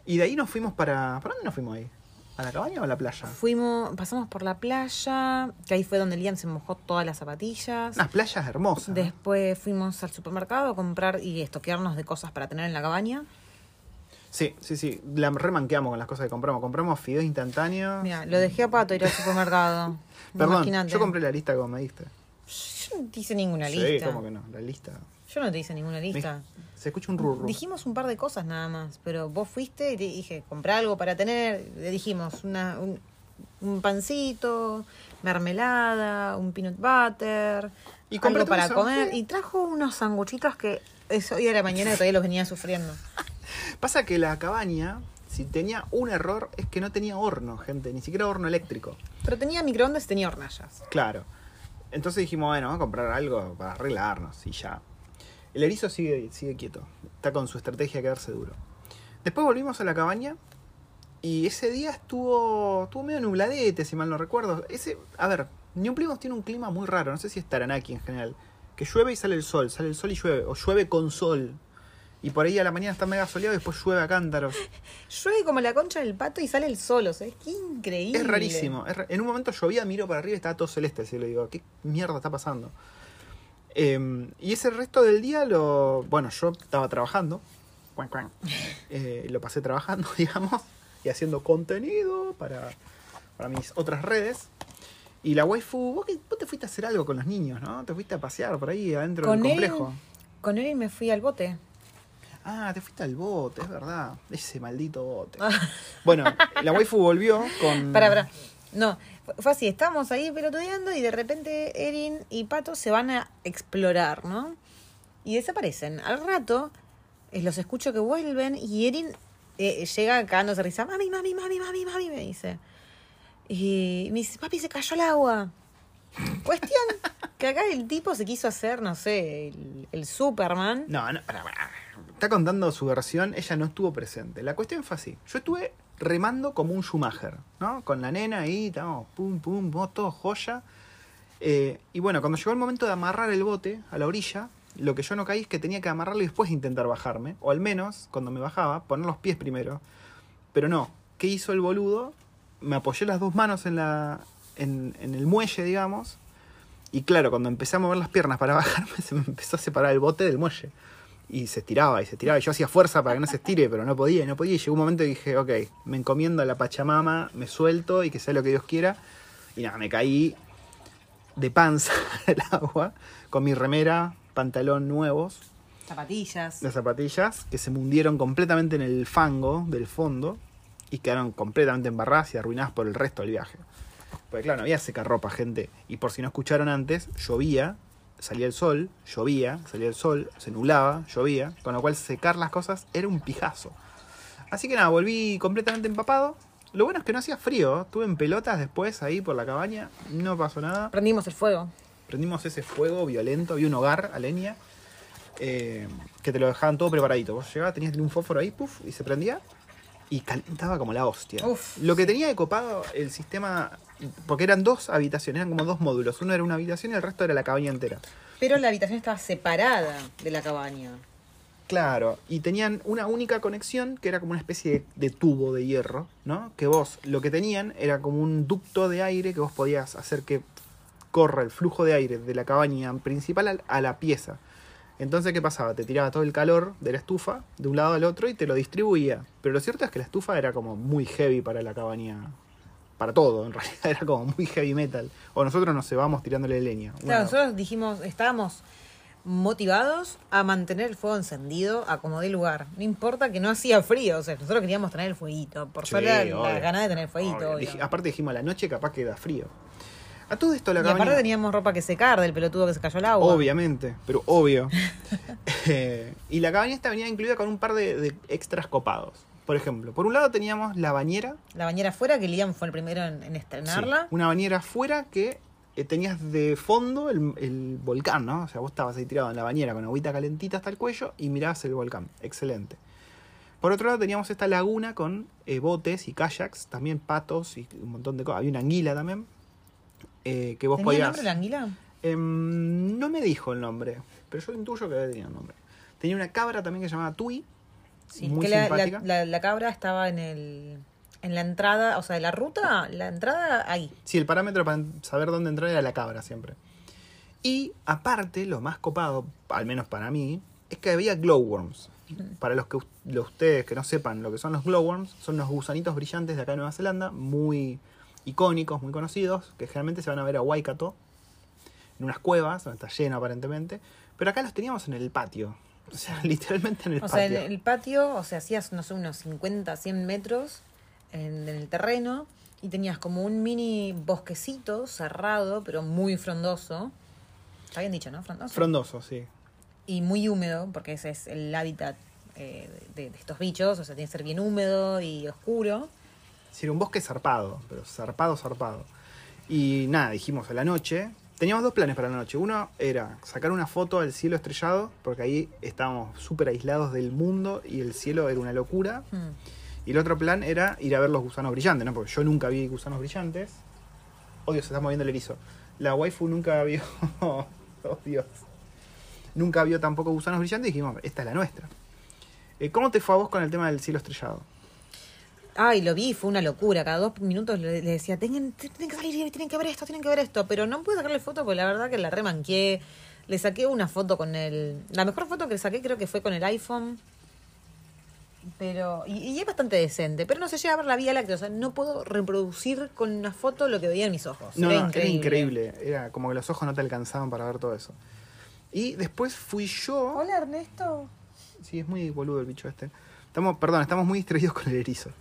[SPEAKER 1] Y de ahí nos fuimos para... ¿Para dónde nos fuimos ahí? ¿A la cabaña o a la playa?
[SPEAKER 2] Fuimos, pasamos por la playa, que ahí fue donde Liam se mojó todas las zapatillas.
[SPEAKER 1] Unas playas hermosas. ¿no?
[SPEAKER 2] Después fuimos al supermercado a comprar y estoquearnos de cosas para tener en la cabaña.
[SPEAKER 1] Sí, sí, sí. La remanqueamos con las cosas que compramos. Compramos fideos instantáneos.
[SPEAKER 2] Mira, lo dejé a Pato ir al supermercado.
[SPEAKER 1] Perdón,
[SPEAKER 2] Imagínate.
[SPEAKER 1] yo compré la lista como me diste.
[SPEAKER 2] Yo no te hice ninguna
[SPEAKER 1] Sí,
[SPEAKER 2] lista.
[SPEAKER 1] ¿cómo que no? La lista.
[SPEAKER 2] Yo no te hice ninguna lista.
[SPEAKER 1] Se escucha un rurro.
[SPEAKER 2] Dijimos un par de cosas nada más, pero vos fuiste y te dije, comprá algo para tener. Le dijimos una, un, un pancito, mermelada, un peanut butter,
[SPEAKER 1] Y compré
[SPEAKER 2] algo para comer.
[SPEAKER 1] sí.
[SPEAKER 2] Y trajo unos sanguchitos que es hoy a la mañana que todavía los venía sufriendo.
[SPEAKER 1] Pasa que la cabaña, si tenía un error, es que no tenía horno, gente. Ni siquiera horno eléctrico.
[SPEAKER 2] Pero tenía microondas y tenía hornallas.
[SPEAKER 1] Claro. Entonces dijimos, bueno, vamos a comprar algo para arreglarnos y ya. El erizo sigue, sigue quieto. Está con su estrategia de quedarse duro. Después volvimos a la cabaña y ese día estuvo, estuvo medio nubladete, si mal no recuerdo. Ese, a ver, New Plymouth tiene un clima muy raro, no sé si es Taranaki en general. Que llueve y sale el sol, sale el sol y llueve, o llueve con sol. Y por ahí a la mañana está mega soleado y después llueve a cántaros.
[SPEAKER 2] Llueve como la concha del pato y sale el sol, o sea, es que increíble.
[SPEAKER 1] Es rarísimo. es ra- en un momento llovía, miro para arriba y estaba todo celeste. Así le digo, ¿qué mierda está pasando? Eh, y ese resto del día lo. Bueno, yo estaba trabajando. Eh, lo pasé trabajando, digamos. Y haciendo contenido para, para mis otras redes. Y la waifu, vos, vos te fuiste a hacer algo con los niños, ¿no? Te fuiste a pasear por ahí adentro
[SPEAKER 2] Con
[SPEAKER 1] del
[SPEAKER 2] él,
[SPEAKER 1] complejo.
[SPEAKER 2] con él me fui al bote.
[SPEAKER 1] Ah, te fuiste al bote, es verdad. Ese maldito bote.
[SPEAKER 2] Ah.
[SPEAKER 1] Bueno, la waifu volvió con.
[SPEAKER 2] Para, para. No, fue- así, estábamos ahí pelotudeando y de repente Erin y Pato se van a explorar, ¿no? Y desaparecen. Al rato eh, los escucho que vuelven y Erin eh, llega cagándose de risa. Mami, mami, mami, mami, mami, me dice. Y me dice, papi, se cayó el agua. Cuestión que acá el tipo se quiso hacer, no sé, el, Superman.
[SPEAKER 1] No, no, pará, pará. Está contando su versión, ella no estuvo presente. La cuestión fue así. Yo estuve remando como un Schumacher, ¿no? Con la nena ahí, estábamos pum, pum, pum, todo joya. Eh, y bueno, cuando llegó el momento de amarrar el bote a la orilla, lo que yo no caí es que tenía que amarrarlo y después intentar bajarme. O al menos, cuando me bajaba, poner los pies primero. Pero no. ¿Qué hizo el boludo? Me apoyé las dos manos en, la, en, en el muelle, digamos. Y claro, cuando empecé a mover las piernas para bajarme, se me empezó a separar el bote del muelle. Y se estiraba y se estiraba. Y yo hacía fuerza para que no se estire, pero no podía y no podía. Y llegó un momento y dije, ok, me encomiendo a la Pachamama, me suelto y que sea lo que Dios quiera. Y nada, me caí de panza al agua con mi remera, pantalón nuevos,
[SPEAKER 2] Zapatillas.
[SPEAKER 1] las zapatillas, que se mundieron completamente en el fango del fondo. y quedaron completamente embarradas y arruinadas por el resto del viaje. Porque claro, no había secarropa, gente. Y por si no escucharon antes, llovía, salía el sol, llovía, salía el sol, se nublaba, llovía, con lo cual secar las cosas era un pijazo. Así que nada, volví completamente empapado. Lo bueno es que no hacía frío, estuve en pelotas después ahí por la cabaña, no pasó nada.
[SPEAKER 2] Prendimos el fuego.
[SPEAKER 1] Prendimos ese fuego violento, había un hogar a leña eh, que te lo dejaban todo preparadito. Vos llegabas, tenías un fósforo ahí, puff, y se prendía y calentaba como la hostia.
[SPEAKER 2] Uf,
[SPEAKER 1] lo que tenía de copado el sistema, porque eran dos habitaciones, eran como dos módulos. Uno era una habitación y el resto era la cabaña entera.
[SPEAKER 2] Pero la habitación estaba separada de la cabaña.
[SPEAKER 1] Claro, y tenían una única conexión que era como una especie de, de tubo de hierro, ¿no? Que vos lo que tenían era como un ducto de aire que vos podías hacer que corra el flujo de aire de la cabaña principal al- a la pieza. Entonces, ¿qué pasaba? Te tiraba todo el calor de la estufa de un lado al otro y te lo distribuía. Pero lo cierto es que la estufa era como muy heavy para la cabaña. Para todo, en realidad era como muy heavy metal. O nosotros nos cebamos tirándole leña.
[SPEAKER 2] Claro,
[SPEAKER 1] Una-
[SPEAKER 2] nosotros dijimos, estábamos motivados a mantener el fuego encendido a como dé lugar. No importa que no hacía frío, o sea, nosotros queríamos tener el fueguito. Por
[SPEAKER 1] Sí,
[SPEAKER 2] solo la, la
[SPEAKER 1] obvio.
[SPEAKER 2] ganas de tener fueguito.
[SPEAKER 1] Obvio.
[SPEAKER 2] obvio.
[SPEAKER 1] Dij- aparte dijimos a la noche capaz que da frío. A todo esto la
[SPEAKER 2] Y
[SPEAKER 1] cabaña...
[SPEAKER 2] aparte teníamos ropa que secar del pelotudo que se cayó al agua.
[SPEAKER 1] Obviamente, pero obvio. Eh, y la cabaña esta venía incluida con un par de, de extras copados. Por ejemplo, por un lado teníamos la bañera.
[SPEAKER 2] La bañera afuera, que Liam fue el primero en, en estrenarla.
[SPEAKER 1] Sí, una bañera afuera que eh, tenías de fondo el, el volcán, ¿no? O sea, vos estabas ahí tirado en la bañera con agüita calentita hasta el cuello y mirabas el volcán. Excelente. Por otro lado teníamos esta laguna con eh, botes y kayaks, también patos y un montón de cosas. Había una anguila también. eh, que vos
[SPEAKER 2] ¿Tenía
[SPEAKER 1] podías...
[SPEAKER 2] nombre la anguila?
[SPEAKER 1] Em, no me dijo el nombre, pero yo intuyo que tenía un nombre. Tenía una cabra también que se llamaba Tui,
[SPEAKER 2] Sí,
[SPEAKER 1] muy
[SPEAKER 2] que la,
[SPEAKER 1] simpática.
[SPEAKER 2] la- la- la cabra estaba en el en la entrada, o sea, de la ruta, la entrada ahí.
[SPEAKER 1] Sí, el parámetro para saber dónde entrar era la cabra siempre. Y aparte, lo más copado, al menos para mí, es que había glowworms. Para los que los ustedes que no sepan lo que son los glowworms, son los gusanitos brillantes de acá de Nueva Zelanda, muy icónicos, muy conocidos, que generalmente se van a ver a Waikato, en unas cuevas, donde está lleno aparentemente, pero acá los teníamos en el patio. O sea, literalmente en el
[SPEAKER 2] O sea,
[SPEAKER 1] patio.
[SPEAKER 2] en el patio, o sea, hacías, no sé, unos 50, 100 metros en, en el terreno y tenías como un mini bosquecito cerrado, pero muy frondoso. Está bien dicho, ¿no? Frondoso.
[SPEAKER 1] Frondoso, sí.
[SPEAKER 2] y muy húmedo, porque ese es el hábitat eh, de, de estos bichos, o sea, tiene que ser bien húmedo y oscuro.
[SPEAKER 1] Sí, era un bosque zarpado, pero zarpado, zarpado. Y nada, dijimos a la noche. Teníamos dos planes para la noche. Uno era sacar una foto al cielo estrellado, porque ahí estábamos súper aislados del mundo y el cielo era una locura.
[SPEAKER 2] Hmm.
[SPEAKER 1] Y el otro plan era ir a ver los gusanos brillantes, ¿no? Porque yo nunca vi gusanos brillantes. Oh Dios, se está moviendo el erizo. La waifu nunca vio. oh Dios. Nunca vio tampoco gusanos brillantes y dijimos, esta es la nuestra. Eh, ¿Cómo te fue a vos con el tema del cielo estrellado?
[SPEAKER 2] Ay, lo vi, fue una locura. Cada dos minutos le, le decía, tienen, tienen que salir, tienen que ver esto, tienen que ver esto. Pero no pude sacarle foto porque la verdad que la remanqué. Le saqué una foto con el... La mejor foto que le saqué creo que fue con el iPhone. Pero... Y, y es bastante decente. Pero no se llega a ver la Vía Láctea. O sea, no puedo reproducir con una foto lo que veía en mis ojos.
[SPEAKER 1] No,
[SPEAKER 2] era,
[SPEAKER 1] no,
[SPEAKER 2] increíble.
[SPEAKER 1] era increíble. Era como que los ojos no te alcanzaban para ver todo eso. Y después fui yo.
[SPEAKER 2] Hola, Ernesto.
[SPEAKER 1] Sí, es muy boludo el bicho este. Estamos, perdón, estamos muy distraídos con el erizo.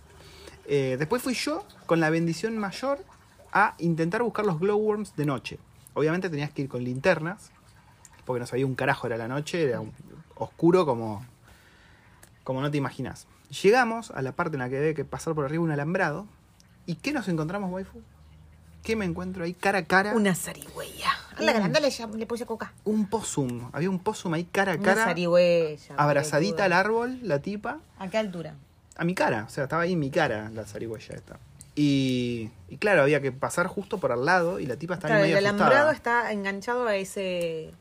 [SPEAKER 1] Eh, después fui yo con la bendición mayor a intentar buscar los glowworms de noche. Obviamente tenías que ir con linternas, porque no sabía un carajo, era la noche, era un- oscuro como, como no te imaginas. Llegamos a la parte en la que debe que pasar por arriba un alambrado. ¿Y qué nos encontramos, waifu? ¿Qué me encuentro ahí cara a cara?
[SPEAKER 2] Una zarigüeya. Ya le puse coca.
[SPEAKER 1] Un possum. Había un possum ahí cara a
[SPEAKER 2] Una
[SPEAKER 1] cara,
[SPEAKER 2] zarigüeya.
[SPEAKER 1] abrazadita al árbol, la tipa.
[SPEAKER 2] ¿A qué altura?
[SPEAKER 1] A mi cara, o sea, estaba ahí en mi cara la zarigüeya esta. Y, y claro, había que pasar justo por al lado y la tipa estaba
[SPEAKER 2] Claro,
[SPEAKER 1] ahí
[SPEAKER 2] el
[SPEAKER 1] medio
[SPEAKER 2] alambrado está enganchado a ese.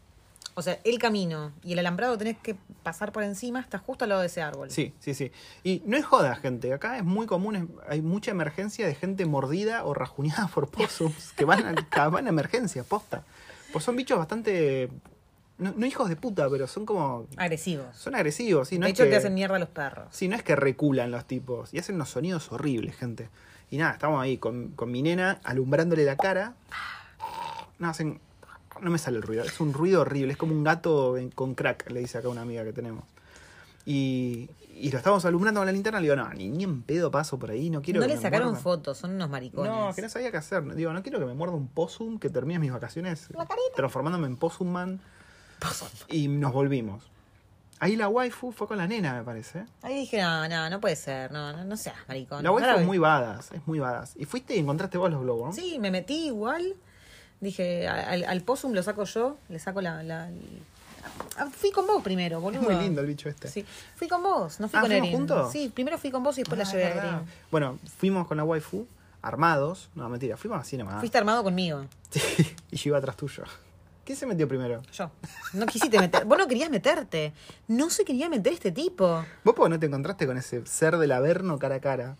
[SPEAKER 2] O sea, el camino y el alambrado tenés que pasar por encima, está justo al lado de ese árbol.
[SPEAKER 1] Sí, sí, sí. Y no es joda, gente. Acá es muy común, es- hay mucha emergencia de gente mordida o rajuñada por possums que van a, van a emergencia, posta. Pues son bichos bastante. No, no hijos de puta, pero son como.
[SPEAKER 2] Agresivos.
[SPEAKER 1] Son agresivos, sí. No
[SPEAKER 2] de
[SPEAKER 1] es
[SPEAKER 2] hecho,
[SPEAKER 1] que,
[SPEAKER 2] te hacen mierda a los perros.
[SPEAKER 1] Sí, no es que reculan los tipos. Y hacen unos sonidos horribles, gente. Y nada, estamos ahí con, con mi nena alumbrándole la cara. No, hacen. No me sale el ruido. Es un ruido horrible. Es como un gato en- con crack, le dice acá una amiga que tenemos. Y, y lo estábamos alumbrando con la linterna. Le digo, no, ni, ni en pedo paso por ahí, no quiero
[SPEAKER 2] no
[SPEAKER 1] que
[SPEAKER 2] le
[SPEAKER 1] me
[SPEAKER 2] sacaron
[SPEAKER 1] muerdan".
[SPEAKER 2] fotos, son unos maricones.
[SPEAKER 1] No, que no sabía qué hacer. Digo, no quiero que me muerda un possum, que termine mis vacaciones transformándome en possum man. Y nos volvimos. Ahí la waifu fue con la nena, me parece.
[SPEAKER 2] Ahí dije, no, no, no puede ser, no, no, no seas maricón.
[SPEAKER 1] La waifu
[SPEAKER 2] Ahora
[SPEAKER 1] es muy badass, es muy badass. Y fuiste y encontraste vos los globos, ¿no?
[SPEAKER 2] Sí, me metí igual. Dije, al, al possum lo saco yo, le saco la, la- Ah, Fui con vos primero,
[SPEAKER 1] Es
[SPEAKER 2] boludo.
[SPEAKER 1] muy lindo el bicho este.
[SPEAKER 2] Sí, fui con vos, no fui
[SPEAKER 1] Ah,
[SPEAKER 2] con
[SPEAKER 1] ¿fuimos
[SPEAKER 2] Erin.
[SPEAKER 1] juntos?
[SPEAKER 2] Sí, primero fui con vos y después
[SPEAKER 1] Ah,
[SPEAKER 2] la llevé a
[SPEAKER 1] es.
[SPEAKER 2] Erin.
[SPEAKER 1] Bueno, fuimos con la waifu, armados. No, mentira, fuimos así nomás.
[SPEAKER 2] Fuiste armado conmigo.
[SPEAKER 1] Sí, y yo iba atrás tuyo. ¿Quién se metió primero?
[SPEAKER 2] Yo. No quisiste meter. Vos no querías meterte. No se quería meter este tipo.
[SPEAKER 1] Vos porque no te encontraste con ese ser del averno cara a cara.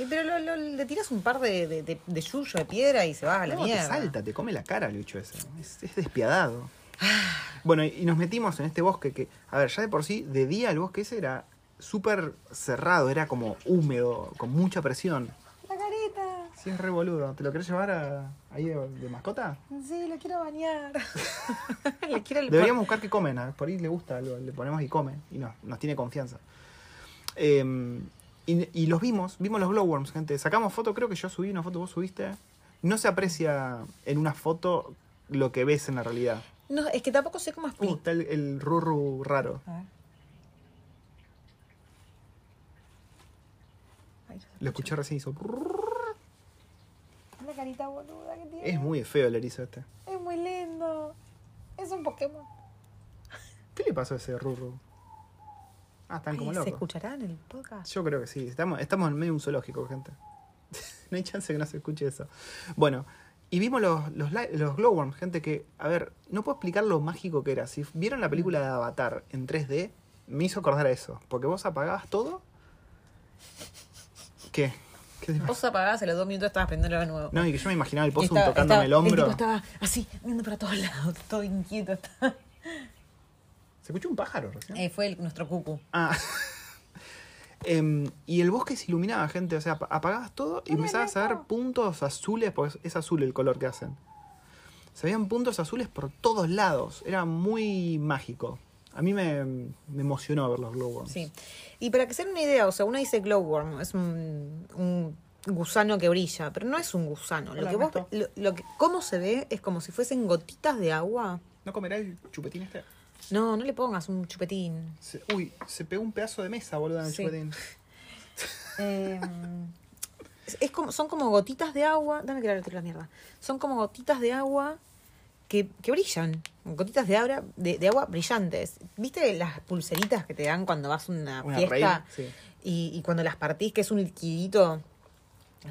[SPEAKER 2] Eh, Pero lo- lo- le tiras un par de, de, de, de yuyo, de piedra y se va a la
[SPEAKER 1] No, te
[SPEAKER 2] mierda.
[SPEAKER 1] salta, te come la cara el bicho ese. Es, es despiadado. Bueno, y y nos metimos en este bosque que, a ver, ya de por sí, de día el bosque ese era súper cerrado, era como húmedo, con mucha presión. Sí, es re boludo. ¿Te lo querés llevar a- ahí de, de mascota?
[SPEAKER 2] Sí, lo quiero bañar. le quiero el
[SPEAKER 1] Deberíamos buscar qué comen, por ahí le gusta algo, le ponemos y come, y nos, nos tiene confianza. Eh, y, y los vimos, vimos los glowworms, gente. Sacamos foto, creo que yo subí una foto, vos subiste. No se aprecia en una foto lo que ves en la realidad.
[SPEAKER 2] No, es que tampoco sé cómo
[SPEAKER 1] Uh,
[SPEAKER 2] explicar.
[SPEAKER 1] está el, el rurru raro.
[SPEAKER 2] A ver.
[SPEAKER 1] Lo escuché recién, hizo...
[SPEAKER 2] Carita boluda que tiene.
[SPEAKER 1] Es muy feo el erizo este.
[SPEAKER 2] Es muy lindo. Es un Pokémon.
[SPEAKER 1] ¿Qué le pasó a ese rurru? Ah, están como
[SPEAKER 2] Ay, ¿Se
[SPEAKER 1] locos.
[SPEAKER 2] escuchará en el podcast?
[SPEAKER 1] Yo creo que sí. Estamos, estamos en medio de un zoológico, gente. no hay chance que no se escuche eso. Bueno, y vimos los, los, los glowworms, gente, que, a ver, no puedo explicar lo mágico que era. Si vieron la película de Avatar en 3D, me hizo acordar a eso. Porque vos apagabas todo. ¿Qué? ¿Qué?
[SPEAKER 2] Vos apagás, a los dos minutos estabas prendiendo de nuevo.
[SPEAKER 1] No, y que yo me imaginaba el
[SPEAKER 2] estaba-
[SPEAKER 1] tocándome
[SPEAKER 2] estaba-
[SPEAKER 1] el hombro.
[SPEAKER 2] tipo estaba así, viendo para todos lados, todo inquieto. estaba.
[SPEAKER 1] ¿Se escuchó un pájaro recién?
[SPEAKER 2] Eh, fue el- nuestro cucu.
[SPEAKER 1] Ah. Em, y el bosque se iluminaba, gente. O sea, ap- apagabas todo y empezabas a ver puntos azules, porque es azul el color que hacen. Se veían puntos azules por todos lados. Era muy mágico. A mí me, me emocionó ver los glowworms.
[SPEAKER 2] Sí. Y para que se den una idea, o sea, uno dice glowworm, es un, un gusano que brilla, pero no es un gusano. Lo que vos, lo, lo que, cómo se ve es como si fuesen gotitas de agua.
[SPEAKER 1] ¿No comerá el chupetín este?
[SPEAKER 2] No, no le pongas un chupetín.
[SPEAKER 1] Se- uy, se pegó un pedazo de mesa, boludo, en el
[SPEAKER 2] Sí.
[SPEAKER 1] chupetín.
[SPEAKER 2] Eh, es, es como, son como gotitas de agua. Dame que la mierda. Son como gotitas de agua que, que brillan. Gotitas de agua, de, de agua brillantes. ¿Viste las pulseritas que te dan cuando vas a una,
[SPEAKER 1] Una
[SPEAKER 2] fiesta?
[SPEAKER 1] sí.
[SPEAKER 2] y, y cuando las partís, que es un liquidito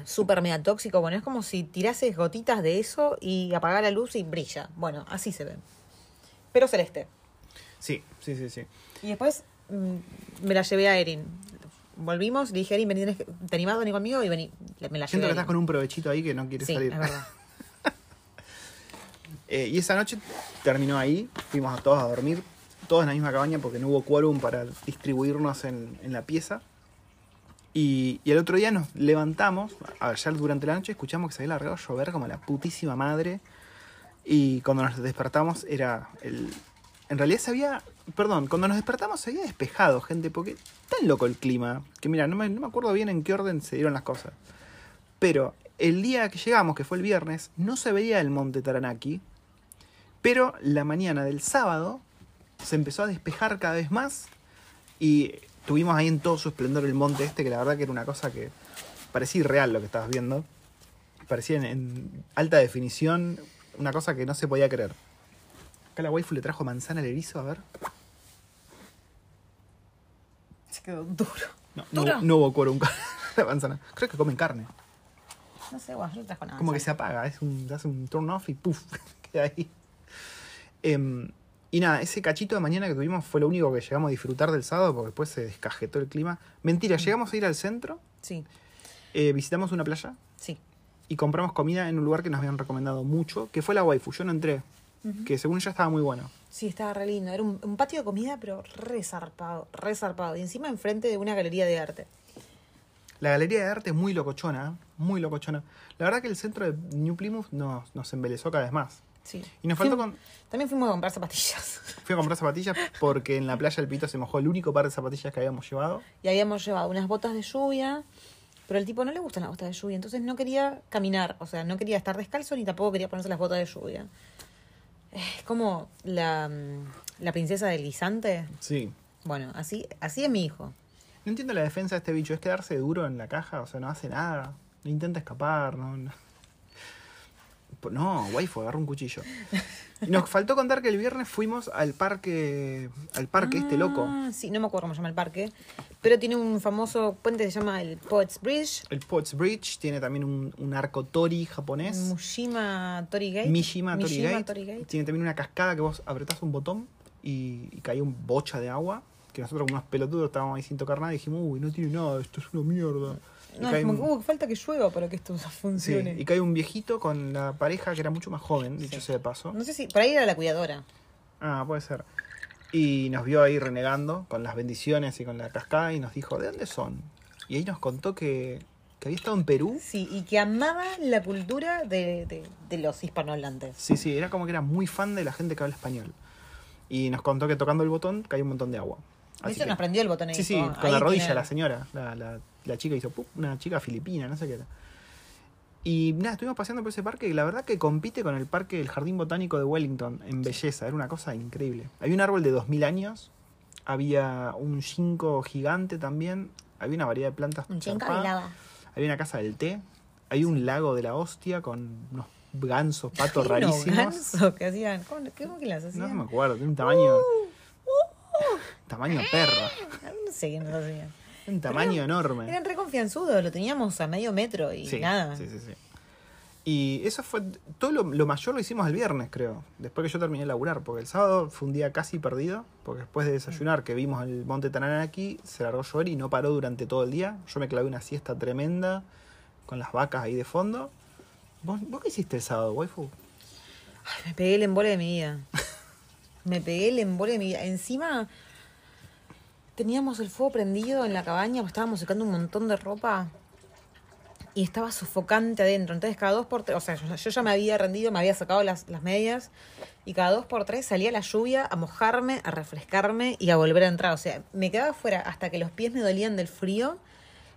[SPEAKER 2] súper mega tóxico. Bueno, es como si tirases gotitas de eso y apagás la luz y brilla. Bueno, así se ven. Pero celeste.
[SPEAKER 1] Sí, sí, sí, sí.
[SPEAKER 2] Y después mm, me la llevé a Erin. Volvimos, le dije Erin, vení, tenés que- ¿te animás a venir conmigo? Y vení, me la
[SPEAKER 1] Siento
[SPEAKER 2] llevé.
[SPEAKER 1] que estás con un provechito ahí que no quiere
[SPEAKER 2] Sí,
[SPEAKER 1] salir.
[SPEAKER 2] es verdad.
[SPEAKER 1] Eh, y esa noche terminó ahí, fuimos a todos a dormir, todos en la misma cabaña porque no hubo quórum para distribuirnos en, en la pieza. Y, el otro día nos levantamos, a ver, ya durante la noche escuchamos que se había largado llover como la putísima madre. Y cuando nos despertamos era el... En realidad se había... Perdón, cuando nos despertamos se había despejado, gente, porque tan loco el clima, que mira, no me, no me acuerdo bien en qué orden se dieron las cosas. Pero el día que llegamos, que fue el viernes, no se veía el monte Taranaki, pero la mañana del sábado se empezó a despejar cada vez más y tuvimos ahí en todo su esplendor el monte este, que la verdad que era una cosa que parecía irreal lo que estabas viendo. Parecía en, en alta definición una cosa que no se podía creer. Acá la waifu le trajo manzana al erizo, a ver.
[SPEAKER 2] Se quedó duro.
[SPEAKER 1] No, no,
[SPEAKER 2] Duro.
[SPEAKER 1] hubo- no hubo quórum con la manzana. Creo que comen carne.
[SPEAKER 2] No sé, yo no trajo nada.
[SPEAKER 1] Como que se apaga, es un, hace un turn off y puff, queda ahí. Em, y nada, ese cachito de mañana que tuvimos fue lo único que llegamos a disfrutar del sábado porque después se descajetó el clima. Mentira, llegamos a ir al centro,
[SPEAKER 2] Sí,
[SPEAKER 1] eh, visitamos una playa
[SPEAKER 2] sí.
[SPEAKER 1] y compramos comida en un lugar que nos habían recomendado mucho, que fue la waifu. Yo no entré, que según ella estaba muy bueno.
[SPEAKER 2] Sí, estaba re lindo. Era un, un patio de comida, pero re zarpado, re zarpado. Y encima enfrente de una galería de arte.
[SPEAKER 1] La galería de arte es muy locochona, muy locochona. La verdad que el centro de New Plymouth nos, nos embelezó cada vez más.
[SPEAKER 2] Sí.
[SPEAKER 1] Y nos faltó con-
[SPEAKER 2] También fuimos a comprar zapatillas.
[SPEAKER 1] Fui a comprar zapatillas porque en la playa el pito se mojó el único par de zapatillas que habíamos llevado.
[SPEAKER 2] Y habíamos llevado unas botas de lluvia, pero al tipo no le gustan las botas de lluvia, entonces no quería caminar, o sea, no quería estar descalzo ni tampoco quería ponerse las botas de lluvia. Es como la, mm, la princesa del guisante.
[SPEAKER 1] Sí.
[SPEAKER 2] Bueno, así, así es mi hijo.
[SPEAKER 1] No entiendo la defensa de este bicho, es quedarse duro en la caja, o sea, no hace nada, no intenta escapar, no. No, no waifu, agarra un cuchillo. Y nos faltó contar que el viernes fuimos al parque, al parque este loco,
[SPEAKER 2] Ah, Sí, no me acuerdo cómo se llama el parque, pero tiene un famoso puente que se llama el Poets Bridge,
[SPEAKER 1] el Potts Bridge, tiene también un, un arco tori japonés,
[SPEAKER 2] Mushima Tori Gate.
[SPEAKER 1] Mishima, Tori, Gate.
[SPEAKER 2] Tori Gate.
[SPEAKER 1] tiene también una cascada que vos apretás un botón y, y caía un bocha de agua, que nosotros como unos pelotudos estábamos ahí sin tocar nada y dijimos, uy, no tiene nada, esto es una mierda.
[SPEAKER 2] No,
[SPEAKER 1] cae
[SPEAKER 2] es como
[SPEAKER 1] un-
[SPEAKER 2] que uh, falta que llueva para que esto
[SPEAKER 1] Sí,
[SPEAKER 2] funcione.
[SPEAKER 1] y cae un viejito con la pareja que era mucho más joven, dicho sea de paso.
[SPEAKER 2] No sé si, por ahí era la cuidadora.
[SPEAKER 1] Ah, puede ser. Y nos vio ahí renegando con las bendiciones y con la cascada y nos dijo, ¿de dónde son? Y ahí nos contó que, que había estado en Perú.
[SPEAKER 2] Sí, y que amaba la cultura de, de, de los hispanohablantes.
[SPEAKER 1] Sí, sí, era como que era muy fan de la gente que habla español. Y nos contó que tocando el botón caía un montón de agua.
[SPEAKER 2] De
[SPEAKER 1] Así que-
[SPEAKER 2] nos prendió el botón y
[SPEAKER 1] Sí, sí, con
[SPEAKER 2] ahí
[SPEAKER 1] la rodilla
[SPEAKER 2] tiene-
[SPEAKER 1] la señora. La, la, la chica hizo, ¡pup! una chica filipina, no sé qué era. Y nada, estuvimos paseando por ese parque y la verdad que compite con el parque del Jardín Botánico de Wellington en belleza. Era una cosa increíble. Había un árbol de 2000 años, había un ginkgo gigante también, había una variedad de plantas.
[SPEAKER 2] Un chingo de lava.
[SPEAKER 1] Había una casa del té, había un lago de la hostia con unos gansos, patos
[SPEAKER 2] Ay, no,
[SPEAKER 1] rarísimos.
[SPEAKER 2] ganso que hacían. ¿Cómo, cómo que las hacían?
[SPEAKER 1] No me acuerdo, tiene un tamaño. Tamaño perro.
[SPEAKER 2] No sé hacían.
[SPEAKER 1] Un tamaño enorme.
[SPEAKER 2] Eran re confianzudos, lo teníamos a medio metro y
[SPEAKER 1] Sí,
[SPEAKER 2] nada.
[SPEAKER 1] Sí, sí, sí. Y eso fue. Todo lo, lo mayor lo hicimos el viernes, creo. Después que yo terminé de laburar. Porque el sábado fue un día casi perdido. Porque después de desayunar, que vimos el monte Tananaki, se largó a llover y no paró durante todo el día. Yo me clavé una siesta tremenda. Con las vacas ahí de fondo. ¿Vos, vos qué hiciste el sábado, waifu?
[SPEAKER 2] Ay, me pegué el embole de mi vida. Me pegué el embole de mi vida. Encima teníamos el fuego prendido en la cabaña, pues estábamos secando un montón de ropa y estaba sofocante adentro. Entonces cada dos por tres, o sea, yo, yo ya me había rendido, me había sacado las, las medias y cada dos por tres salía la lluvia a mojarme, a refrescarme y a volver a entrar. O sea, me quedaba fuera hasta que los pies me dolían del frío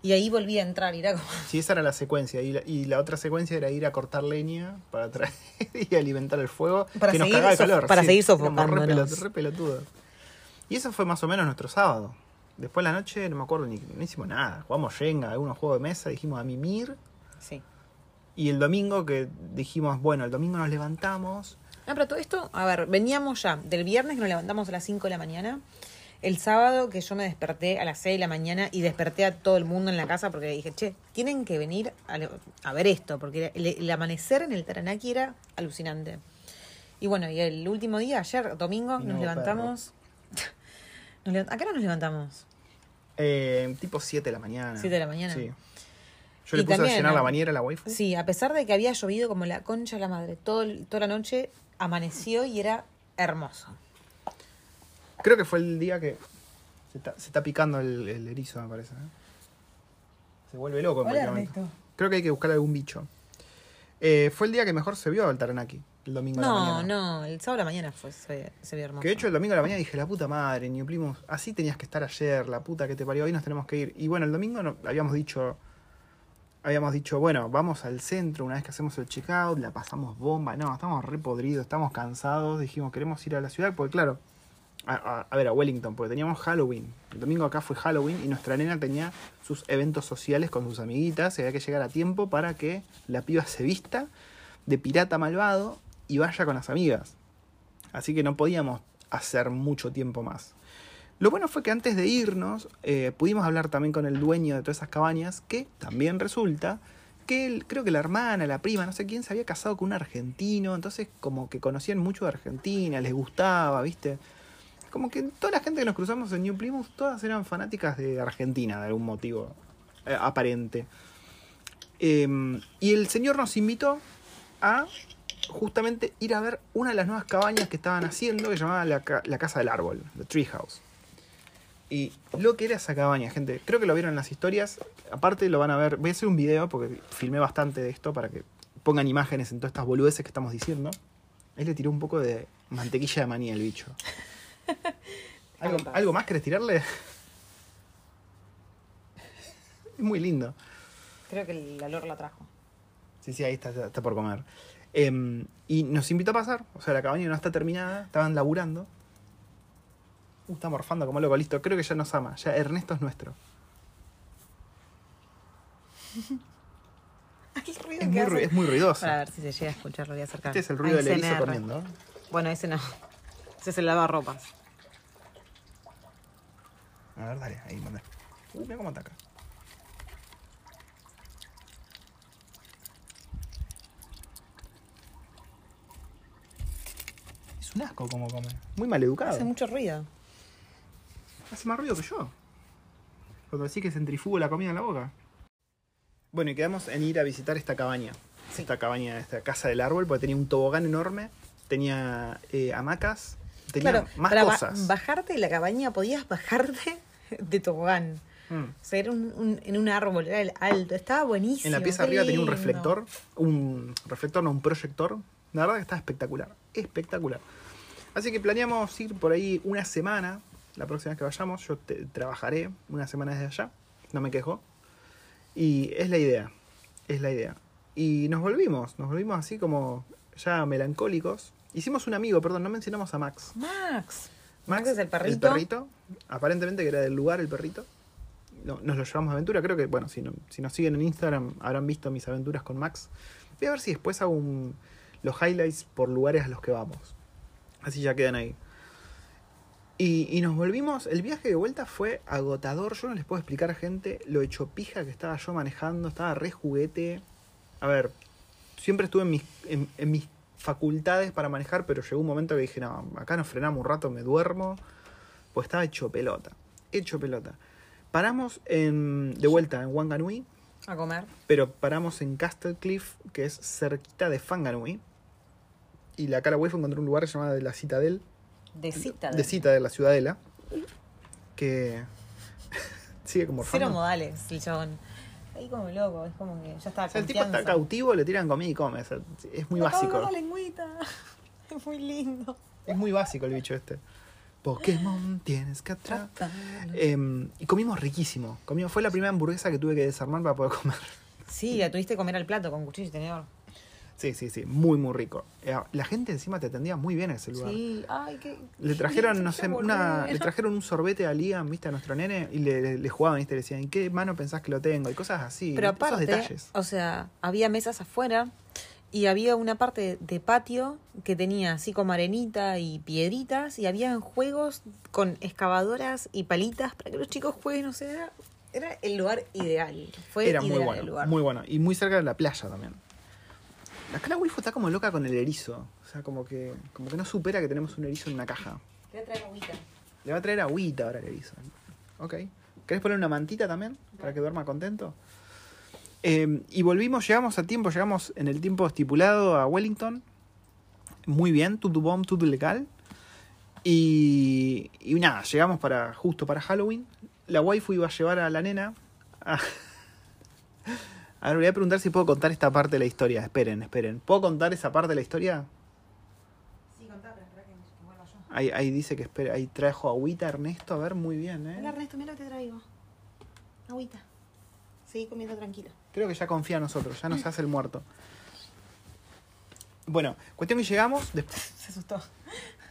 [SPEAKER 2] y ahí volví a entrar. Y era como...
[SPEAKER 1] Sí, esa era la secuencia. Y la, y la otra secuencia era ir a cortar leña para traer y alimentar el fuego.
[SPEAKER 2] Para
[SPEAKER 1] que nos
[SPEAKER 2] seguir
[SPEAKER 1] cagaba
[SPEAKER 2] sof-
[SPEAKER 1] calor.
[SPEAKER 2] para
[SPEAKER 1] sí.
[SPEAKER 2] seguir sofocándonos.
[SPEAKER 1] re pelotudos. Y eso fue más o menos nuestro sábado. Después de la noche, no me acuerdo ni, no hicimos nada. Jugamos Jenga, algunos juegos de mesa, dijimos a mimir.
[SPEAKER 2] Sí.
[SPEAKER 1] Y el domingo que dijimos, bueno, el domingo nos levantamos.
[SPEAKER 2] No, pero todo esto, a ver, veníamos ya del viernes que nos levantamos a las 5 de la mañana. El sábado que yo me desperté a las 6 de la mañana y desperté a todo el mundo en la casa porque dije, che, tienen que venir a, a ver esto, porque el, el amanecer en el Taranaki era alucinante. Y bueno, y el último día, ayer, domingo,
[SPEAKER 1] Mi
[SPEAKER 2] nos levantamos. Nos ¿A qué hora nos levantamos?
[SPEAKER 1] Eh, tipo 7 de la mañana.
[SPEAKER 2] 7 de la mañana.
[SPEAKER 1] Sí. Yo
[SPEAKER 2] Y
[SPEAKER 1] le puse
[SPEAKER 2] también,
[SPEAKER 1] a llenar la bañera a la waifu.
[SPEAKER 2] Sí, a pesar de que había llovido como la concha de la madre, todo, toda la noche amaneció y era hermoso.
[SPEAKER 1] Creo que fue el día que se está, se está picando el, el erizo, me parece. ¿eh? Se vuelve loco en
[SPEAKER 2] Hola,
[SPEAKER 1] cualquier momento.
[SPEAKER 2] Ernesto.
[SPEAKER 1] Creo que hay que buscar algún bicho. Eh, fue el día que mejor se vio el Taranaki, el domingo de la
[SPEAKER 2] No,
[SPEAKER 1] mañana.
[SPEAKER 2] no, el sábado de la mañana fue, se, se vio hermoso.
[SPEAKER 1] Que de hecho el domingo de la mañana dije, la puta madre, New Plymouth, así tenías que estar ayer, la puta que te parió, hoy nos tenemos que ir. Y bueno, el domingo no- habíamos dicho, habíamos dicho, bueno, vamos al centro una vez que hacemos el checkout, la pasamos bomba, no, estamos re podridos, estamos cansados, dijimos, queremos ir a la ciudad, porque claro, a, a- a ver, a Wellington, porque teníamos Halloween. El domingo acá fue Halloween y nuestra nena tenía sus eventos sociales con sus amiguitas y había que llegar a tiempo para que la piba se vista de pirata malvado y vaya con las amigas. Así que no podíamos hacer mucho tiempo más. Lo bueno fue que antes de irnos eh, pudimos hablar también con el dueño de todas esas cabañas, que también resulta que él- creo que la hermana, la prima, no sé quién, se había casado con un argentino, entonces como que conocían mucho de Argentina, les gustaba, ¿viste? Como que toda la gente que nos cruzamos en New Plymouth, todas eran fanáticas de Argentina, de algún motivo eh, aparente. Eh, y el señor nos invitó a justamente ir a ver una de las nuevas cabañas que estaban haciendo, que llamaba la, ca- la Casa del Árbol, The Tree House. Y lo que era esa cabaña, gente, creo que lo vieron en las historias. Aparte lo van a ver, voy a hacer un video porque filmé bastante de esto para que pongan imágenes en todas estas boludeces que estamos diciendo. Ahí le tiró un poco de mantequilla de maní el bicho. ¿Algo,
[SPEAKER 2] Aguanta.
[SPEAKER 1] ¿Algo más querés tirarle? Es muy lindo.
[SPEAKER 2] Creo que el olor la trajo.
[SPEAKER 1] Sí, sí, ahí está, está por comer. Em, y nos invitó a pasar. O sea, la cabaña no está terminada. Estaban laburando. Uh, está morfando como loco. Listo, creo que ya nos ama. Ya Ernesto es nuestro.
[SPEAKER 2] el ruido
[SPEAKER 1] Es muy, es muy ruidoso.
[SPEAKER 2] Para ver si se llega a escuchar, lo voy a acercar.
[SPEAKER 1] Este es el ruido del erizo comiendo.
[SPEAKER 2] Bueno, ese no. Ese es el lavarropas.
[SPEAKER 1] A ver, dale, ahí manda. Uh, mira cómo ataca. Es un asco como come. Muy mal educado.
[SPEAKER 2] Hace mucho ruido.
[SPEAKER 1] Hace más ruido que yo. Cuando decís que centrifugo la comida en la boca. Bueno, y quedamos en ir a visitar esta cabaña.
[SPEAKER 2] Sí.
[SPEAKER 1] Esta cabaña, esta casa del árbol, porque tenía un tobogán enorme, tenía eh, hamacas, tenía
[SPEAKER 2] Claro,
[SPEAKER 1] más
[SPEAKER 2] para ba-
[SPEAKER 1] cosas.
[SPEAKER 2] bajarte de la cabaña podías bajarte de tobogán.
[SPEAKER 1] Mm.
[SPEAKER 2] O sea, era un, un- en un árbol, era el alto, estaba buenísimo.
[SPEAKER 1] En la pieza arriba tenía un reflector, un reflector, no, un proyector. La verdad que está espectacular, espectacular. Así que planeamos ir por ahí una semana, la próxima vez que vayamos. Yo te- trabajaré una semana desde allá, no me quejo. Y es la idea, es la idea. Y nos volvimos, nos volvimos así como ya melancólicos. Hicimos un amigo, perdón, no mencionamos a Max.
[SPEAKER 2] Max. Max es el perrito.
[SPEAKER 1] El perrito, aparentemente que era del lugar el perrito. No, nos lo llevamos a aventura. Creo que, bueno, si, no- si nos siguen en Instagram habrán visto mis aventuras con Max. Voy a ver si después hago un- los highlights por lugares a los que vamos. Así ya quedan ahí. Y, y nos volvimos. El viaje de vuelta fue agotador. Yo no les puedo explicar a gente lo hecho pija que estaba yo manejando. Estaba re juguete. A ver, siempre estuve en mis, en, en mis facultades para manejar, pero llegó un momento que dije, no, acá nos frenamos un rato, me duermo. Pues estaba hecho pelota. Hecho pelota. Paramos en, de vuelta en Wanganui,
[SPEAKER 2] A comer.
[SPEAKER 1] pero paramos en Castle Cliff, que es cerquita de Fanganui. Y la cara web encontró un lugar llamado de la Citadel,
[SPEAKER 2] De cita.
[SPEAKER 1] de Cita de la Ciudadela, que sigue como
[SPEAKER 2] Cero
[SPEAKER 1] orfano.
[SPEAKER 2] modales, el chabón. Ahí como loco, es como que ya está.
[SPEAKER 1] O sea, el tipo está cautivo, le tiran comida y come. o sea, es muy básico.
[SPEAKER 2] la lengüita. Es muy lindo.
[SPEAKER 1] Es muy básico el bicho este. Pokémon tienes que atrapar. Em, y comimos riquísimo. Comimos, fue la primera hamburguesa que tuve que desarmar para poder comer.
[SPEAKER 2] Sí, la tuviste que comer al plato con cuchillo y tenedor.
[SPEAKER 1] Sí, sí, sí, muy, muy rico. Eh, La gente encima te atendía muy bien en ese lugar.
[SPEAKER 2] Sí, ay, qué.
[SPEAKER 1] Le trajeron,
[SPEAKER 2] qué
[SPEAKER 1] no sé, una, le trajeron un sorbete a Liam, viste, a nuestro nene, y le, le, le jugaban, viste, le decían, ¿en qué mano pensás que lo tengo? Y cosas así,
[SPEAKER 2] Pero
[SPEAKER 1] esos detalles.
[SPEAKER 2] o sea, había mesas afuera y había una parte de patio que tenía así como arenita y piedritas y había juegos con excavadoras y palitas para que los chicos jueguen, o sea, era, era el lugar ideal. Fue
[SPEAKER 1] Era muy
[SPEAKER 2] el
[SPEAKER 1] bueno,
[SPEAKER 2] lugar.
[SPEAKER 1] muy bueno. Y muy cerca de la playa también. Acá la Wilfo está como loca con el erizo. O sea, como que, como que no supera que tenemos un erizo en una caja.
[SPEAKER 2] Te voy a traer agüita.
[SPEAKER 1] Le va a traer agüita ahora el erizo. Ok. ¿Querés poner una mantita también? Para que duerma contento. Eh, y volvimos, llegamos a tiempo, llegamos en el tiempo estipulado a Wellington. Muy bien, tutu bom, tutu legal. Y, y nada, llegamos para justo para Halloween. La waifu iba a llevar a la nena. A, a ver, voy a preguntar si puedo contar esta parte de la historia. Esperen, esperen. ¿Puedo contar esa parte de la historia?
[SPEAKER 2] Sí, contá, pero espera que vuelva yo.
[SPEAKER 1] Ahí, ahí dice que espera, ahí trajo agüita Ernesto. A ver, muy bien, ¿eh?
[SPEAKER 2] Hola Ernesto, mira lo que te traigo. Agüita. Seguí comiendo tranquilo.
[SPEAKER 1] Creo que ya confía en nosotros, ya nos hace el muerto. Bueno, cuestión que llegamos. después-
[SPEAKER 2] Se asustó.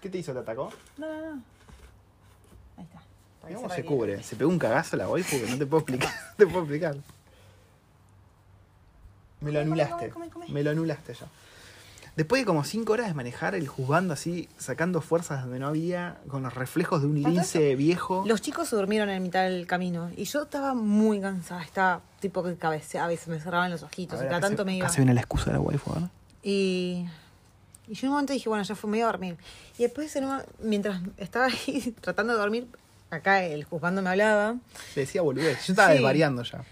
[SPEAKER 1] ¿Qué te hizo? ¿Te atacó?
[SPEAKER 2] No, no, no. Ahí está.
[SPEAKER 1] Cómo se cubre. Se pegó un cagazo la waifu que no te puedo explicar. no te puedo explicar. Me lo anulaste.
[SPEAKER 2] come, come, come.
[SPEAKER 1] Me lo anulaste ya. Después de como 5 horas de manejar el juzgando así, sacando fuerzas donde no había, con los reflejos de un lince viejo.
[SPEAKER 2] Los chicos se durmieron en mitad del camino y yo estaba muy cansada, estaba tipo que cabeceaba y se me cerraban los
[SPEAKER 1] A
[SPEAKER 2] ojitos
[SPEAKER 1] ver,
[SPEAKER 2] y cada tanto
[SPEAKER 1] se-
[SPEAKER 2] me iba.
[SPEAKER 1] se viene la excusa de la ¿verdad?
[SPEAKER 2] Y, y yo en un momento dije, bueno, ya fue, me iba a dormir. Y después, en un- mientras estaba ahí tratando de dormir, acá el juzgando me hablaba.
[SPEAKER 1] Le decía boludez. Yo estaba
[SPEAKER 2] Sí.
[SPEAKER 1] desvariando ya.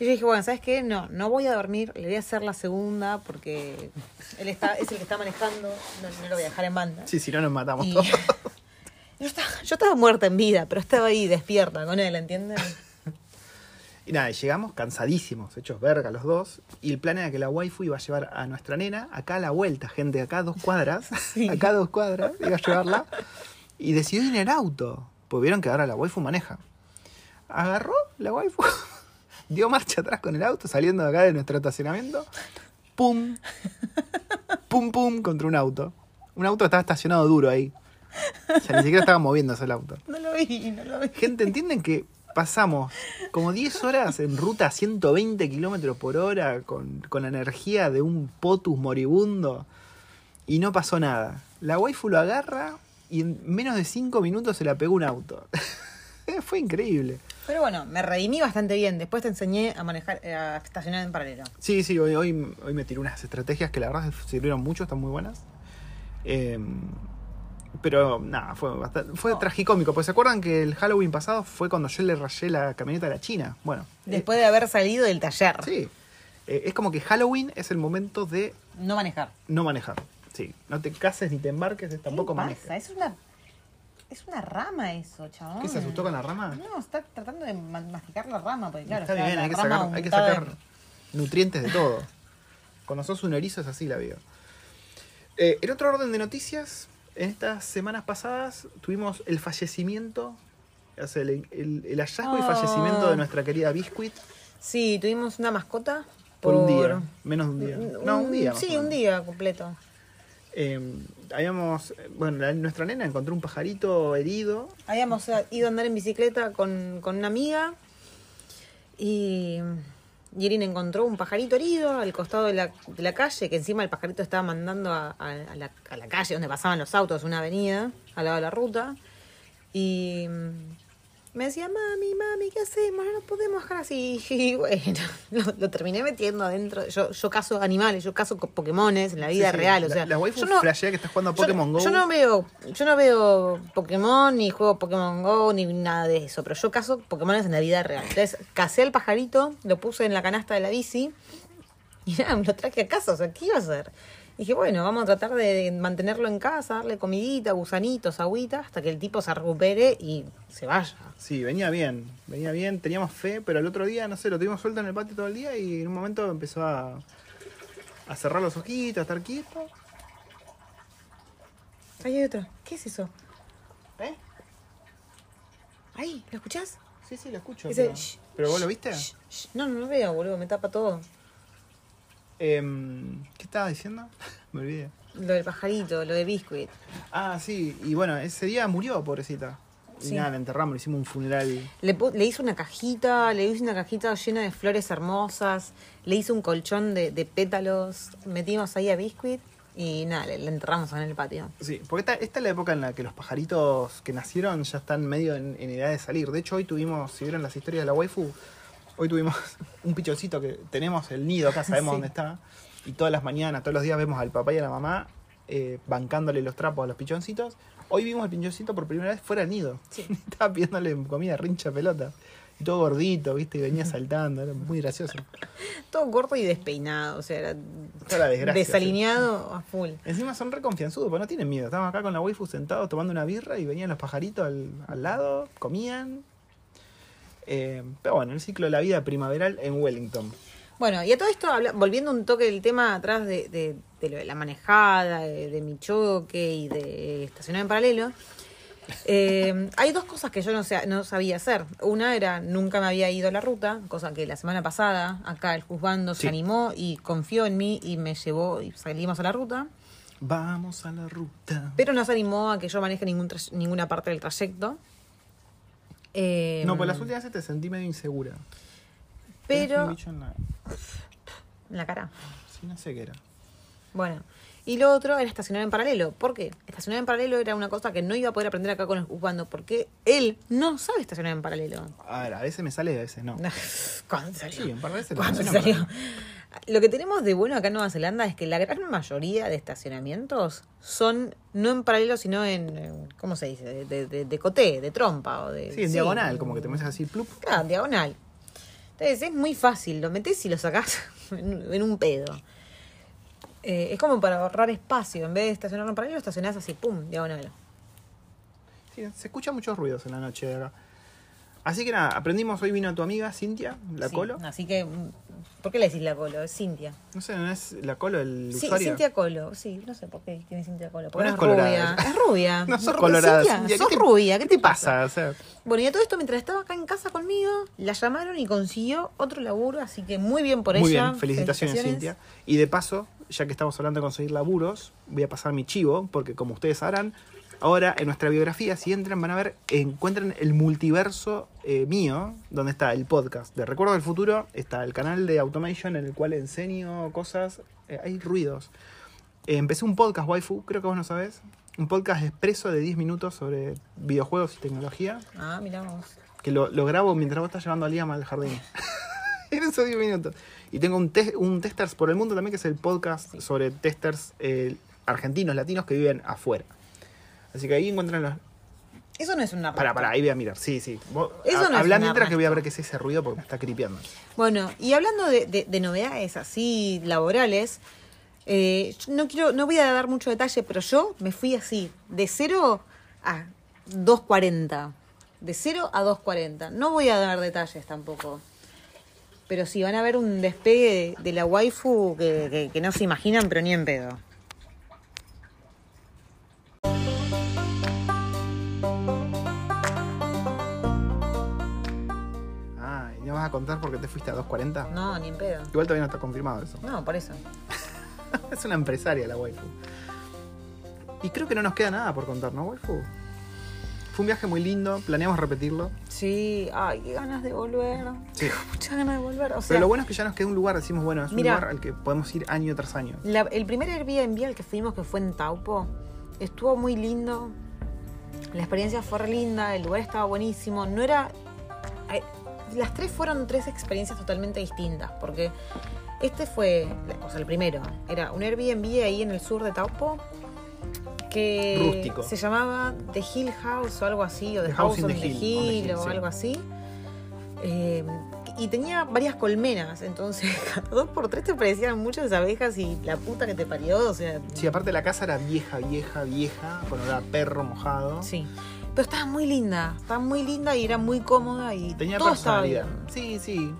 [SPEAKER 2] Y yo dije, bueno, ¿sabes qué? No, no voy a dormir, le voy a hacer la segunda porque él está, es el que está manejando, no, no lo voy a dejar en banda.
[SPEAKER 1] Sí, si no nos matamos
[SPEAKER 2] Y-
[SPEAKER 1] todos.
[SPEAKER 2] yo, estaba, yo estaba muerta en vida, pero estaba ahí despierta con él, ¿entienden?
[SPEAKER 1] Y nada, llegamos cansadísimos, hechos verga los dos. Y el plan era que la waifu iba a llevar a nuestra nena acá a la vuelta, gente, acá a dos cuadras.
[SPEAKER 2] Sí.
[SPEAKER 1] Acá a dos cuadras, iba a llevarla. Y decidió ir en el auto. Pues vieron que ahora la waifu maneja. Agarró la waifu, dio marcha atrás con el auto, saliendo de acá de nuestro estacionamiento. Pum, pum, pum, contra un auto. Un auto estaba estacionado duro ahí. O sea, ni siquiera estaba moviéndose el auto.
[SPEAKER 2] No lo vi, no lo vi.
[SPEAKER 1] Gente, ¿entienden que pasamos como 10 horas en ruta a 120 kilómetros por hora con, con la energía de un potus moribundo y no pasó nada? La waifu lo agarra y en menos de 5 minutos se la pegó un auto. Fue increíble.
[SPEAKER 2] Pero bueno, me redimí bastante bien. Después te enseñé a manejar, eh, a estacionar en paralelo.
[SPEAKER 1] Sí, sí, hoy, hoy, hoy me tiré unas estrategias que la verdad sirvieron mucho, están muy buenas. Eh, pero nada, fue bastante, fue
[SPEAKER 2] No.
[SPEAKER 1] tragicómico. Pues se acuerdan que el Halloween pasado fue cuando yo le rayé la camioneta a la China. Bueno,
[SPEAKER 2] Después de haber salido del taller.
[SPEAKER 1] Sí. Eh, es como que Halloween es el momento de
[SPEAKER 2] No manejar.
[SPEAKER 1] no manejar. Sí. No te cases ni te embarques, es tampoco
[SPEAKER 2] ¿Qué
[SPEAKER 1] manejes.
[SPEAKER 2] pasa? Es una, es una rama eso, chabón.
[SPEAKER 1] ¿Qué se asustó con la rama?
[SPEAKER 2] No, está tratando de ma- masticar la rama, porque claro,
[SPEAKER 1] Está
[SPEAKER 2] está
[SPEAKER 1] bien, hay que, sacar, hay que
[SPEAKER 2] untada
[SPEAKER 1] sacar
[SPEAKER 2] en-
[SPEAKER 1] nutrientes de todo. Cuando sos un erizo es así la vida. Eh, en otro orden de noticias, en estas semanas pasadas tuvimos el fallecimiento, o sea, el, el- el hallazgo y
[SPEAKER 2] Oh.
[SPEAKER 1] fallecimiento de nuestra querida Biscuit
[SPEAKER 2] Sí, tuvimos una mascota.
[SPEAKER 1] por, un día, menos de un día. No, un día.
[SPEAKER 2] Sí, un día completo.
[SPEAKER 1] Eh, habíamos, bueno, la- nuestra nena encontró un pajarito herido.
[SPEAKER 2] Habíamos eh, ido a andar en bicicleta con, con una amiga y Yerin encontró un pajarito herido al costado de la, de la calle, que encima el pajarito estaba mandando a, a- la, calle donde pasaban los autos, una avenida al lado de la ruta. Y me decía, mami, mami, ¿qué hacemos? No nos podemos dejar así. Y bueno, lo, lo terminé metiendo adentro. Yo, yo cazo animales, yo cazo co- Pokémones en la vida
[SPEAKER 1] Sí, sí,
[SPEAKER 2] real. O
[SPEAKER 1] la-
[SPEAKER 2] sea,
[SPEAKER 1] la waifu
[SPEAKER 2] yo no-
[SPEAKER 1] flashea que está jugando a
[SPEAKER 2] yo-
[SPEAKER 1] Pokémon Go.
[SPEAKER 2] Yo no veo, yo no veo Pokémon ni juego Pokémon Go ni nada de eso, pero yo cazo Pokémones en la vida real. Entonces, casé al pajarito, lo puse en la canasta de la bici y nada, me lo traje a casa. O sea, ¿qué iba a hacer? Dije, bueno, vamos a tratar de mantenerlo en casa, darle comidita, gusanitos, agüita, hasta que el tipo se recupere y se vaya.
[SPEAKER 1] Sí, venía bien, venía bien, teníamos fe, pero el otro día, no sé, lo tuvimos suelto en el patio todo el día y en un momento empezó a, a cerrar los ojitos, a estar quieto.
[SPEAKER 2] Ahí hay otro. ¿Qué es eso?
[SPEAKER 1] ¿Eh?
[SPEAKER 2] Ahí, ¿lo escuchás?
[SPEAKER 1] Sí, sí, lo escucho.
[SPEAKER 2] Ese-
[SPEAKER 1] pero,
[SPEAKER 2] shh,
[SPEAKER 1] ¿pero vos lo viste?
[SPEAKER 2] shh, shh. No, no lo veo, boludo, me tapa todo.
[SPEAKER 1] Em, ¿Qué estaba diciendo? Me olvidé.
[SPEAKER 2] Lo del pajarito, lo de Biscuit.
[SPEAKER 1] Ah, sí, y bueno, ese día murió, pobrecita. Y
[SPEAKER 2] Sí.
[SPEAKER 1] nada, la enterramos, le hicimos un funeral.
[SPEAKER 2] Le, le hice una cajita, le hice una cajita llena de flores hermosas, le hice un colchón de, de pétalos, metimos ahí a Biscuit y nada, le, le enterramos en el patio.
[SPEAKER 1] Sí, porque esta, esta es la época en la que los pajaritos que nacieron ya están medio en, en edad de salir. De hecho, hoy tuvimos, si vieron las historias de la waifu, hoy tuvimos un pichoncito que tenemos el nido acá, sabemos
[SPEAKER 2] Sí.
[SPEAKER 1] dónde está. Y todas las mañanas, todos los días vemos al papá y a la mamá eh, bancándole los trapos a los pichoncitos. Hoy vimos al pichoncito por primera vez fuera del nido.
[SPEAKER 2] Sí.
[SPEAKER 1] Estaba pidiéndole comida rincha pelota. Y todo gordito, viste, y venía saltando, era muy gracioso.
[SPEAKER 2] Todo corto y despeinado, o sea, era
[SPEAKER 1] Toda la
[SPEAKER 2] desalineado a full.
[SPEAKER 1] Encima son re confianzudos, porque no tienen miedo. Estábamos acá con la waifu sentados tomando una birra y venían los pajaritos al, al lado, comían. Eh, pero bueno, el ciclo de la vida primaveral en Wellington.
[SPEAKER 2] Bueno, y a todo esto, volviendo un toque del tema atrás de, de- de la manejada, de, de mi choque y de estacionar en paralelo, eh, hay dos cosas que yo no, sé- no sabía hacer. Una era, nunca me había ido a la ruta, cosa que la semana pasada acá el juzgando
[SPEAKER 1] Sí.
[SPEAKER 2] se animó y confió en mí y me llevó y salimos a la ruta,
[SPEAKER 1] Vamos a la ruta.
[SPEAKER 2] pero no se animó a que yo maneje ningún ninguna parte del trayecto. Eh,
[SPEAKER 1] no, pues las últimas veces te sentí medio insegura.
[SPEAKER 2] Pero...
[SPEAKER 1] un bicho en la-
[SPEAKER 2] En la cara.
[SPEAKER 1] Sí, no sé qué era.
[SPEAKER 2] Bueno, y lo otro era estacionar en paralelo. ¿Por qué? Estacionar en paralelo era una cosa que no iba a poder aprender acá con el juzgando, porque él no sabe estacionar en paralelo.
[SPEAKER 1] A ver, a veces me sale y a veces no.
[SPEAKER 2] ¿Cuándo salió?
[SPEAKER 1] Sí, un par de veces lo
[SPEAKER 2] ¿Cuándo
[SPEAKER 1] menciono,
[SPEAKER 2] salió? Lo que tenemos de bueno acá en Nueva Zelanda es que la gran mayoría de estacionamientos son no en paralelo, sino en, ¿cómo se dice? De, de, de- de coté, de trompa. O de,
[SPEAKER 1] Sí, en diagonal, como que te metes así, plup.
[SPEAKER 2] Claro, en diagonal. Entonces es muy fácil, lo metes y lo sacás en, un pedo. Eh, es como para ahorrar espacio, en vez de estacionar en paralelo, estacionás así, pum, diagonal.
[SPEAKER 1] Sí, se escuchan muchos ruidos en la noche de acá. Así que nada, aprendimos, hoy vino tu amiga Cintia, la
[SPEAKER 2] Sí,
[SPEAKER 1] Colo.
[SPEAKER 2] Así que, mm, ¿por qué le decís la Colo? Es Cintia.
[SPEAKER 1] No sé, ¿no es la Colo el
[SPEAKER 2] Sí,
[SPEAKER 1] usuario?
[SPEAKER 2] Cintia Colo. Sí, no sé por qué tiene Cintia Colo. Porque no
[SPEAKER 1] es colorada.
[SPEAKER 2] rubia. Es rubia.
[SPEAKER 1] No sos colorada,
[SPEAKER 2] Cintia,
[SPEAKER 1] Cintia, ¿qué
[SPEAKER 2] sos
[SPEAKER 1] te-
[SPEAKER 2] rubia. ¿Qué te pasa?
[SPEAKER 1] pasa? O sea,
[SPEAKER 2] Bueno, y a todo esto, mientras estaba acá en casa conmigo, la llamaron y consiguió otro laburo, así que muy bien por
[SPEAKER 1] muy
[SPEAKER 2] ella.
[SPEAKER 1] bien, felicitaciones, Cintia. Y de paso, ya que estamos hablando de conseguir laburos, voy a pasar mi chivo, porque como ustedes sabrán, ahora en nuestra biografía, si entran, van a ver, encuentran el multiverso eh, mío, donde está el podcast de Recuerdo del Futuro, está el canal de Automation en el cual enseño cosas, eh, hay ruidos. Eh, empecé un podcast, waifu, creo que vos no sabés. Un podcast expreso de 10 minutos sobre videojuegos y tecnología,
[SPEAKER 2] Ah, miramos.
[SPEAKER 1] que lo, lo grabo mientras vos estás llevando a Liam al jardín. en esos 10 minutos. Y tengo un, te- un Testers por el Mundo también, que es el podcast sobre testers argentinos, latinos que viven afuera. Así que ahí encuentran los...
[SPEAKER 2] Eso no es una
[SPEAKER 1] Para, para, ahí voy a mirar. Sí, sí. Vos,
[SPEAKER 2] Eso no es
[SPEAKER 1] habla
[SPEAKER 2] un
[SPEAKER 1] mientras que voy a ver qué es ese ruido porque me está cripeando.
[SPEAKER 2] Bueno, y hablando de, de- de novedades así laborales, eh, no quiero, no voy a dar mucho detalle, pero yo me fui así, de 0 a 2.40. De 0 a 2.40. No voy a dar detalles tampoco. Pero sí, van a ver un despegue de, de la waifu que, que- que no se imaginan, pero ni en pedo.
[SPEAKER 1] Vas a contar por qué te fuiste a 2.40?
[SPEAKER 2] No, ni en pedo.
[SPEAKER 1] Igual todavía no está confirmado eso.
[SPEAKER 2] No, por eso.
[SPEAKER 1] es una empresaria la waifu. Y creo que no nos queda nada por contar, ¿no, waifu? Fue un viaje muy lindo, planeamos repetirlo.
[SPEAKER 2] Sí, ay, qué ganas de volver.
[SPEAKER 1] Sí.
[SPEAKER 2] Muchas ganas de volver. O sea,
[SPEAKER 1] Pero lo bueno es que ya nos queda un lugar, decimos, bueno, es un
[SPEAKER 2] Mira.
[SPEAKER 1] lugar al que podemos ir año tras año.
[SPEAKER 2] La- el primer Airbnb al que fuimos, que fue en Taupo, estuvo muy lindo. La experiencia fue re linda, el lugar estaba buenísimo. No era. Las tres fueron tres experiencias totalmente distintas, porque este fue, o sea, el primero, era un Airbnb ahí en el sur de Taupo que
[SPEAKER 1] Rústico.
[SPEAKER 2] se llamaba The Hill House o algo así, o The,
[SPEAKER 1] The
[SPEAKER 2] House,
[SPEAKER 1] House
[SPEAKER 2] on
[SPEAKER 1] the
[SPEAKER 2] the
[SPEAKER 1] Hill,
[SPEAKER 2] Hill,
[SPEAKER 1] on the Hill,
[SPEAKER 2] o
[SPEAKER 1] sí.
[SPEAKER 2] algo así. Eh, y tenía varias colmenas, entonces cada dos por tres te parecían muchas abejas y la puta que te parió, o sea,
[SPEAKER 1] Sí, aparte la casa era vieja, vieja, vieja, con olor a perro mojado.
[SPEAKER 2] sí. Pero estaba muy linda, estaba muy linda y era muy cómoda y
[SPEAKER 1] Tenía
[SPEAKER 2] todo estaba
[SPEAKER 1] personalidad.
[SPEAKER 2] bien.
[SPEAKER 1] Sí, sí.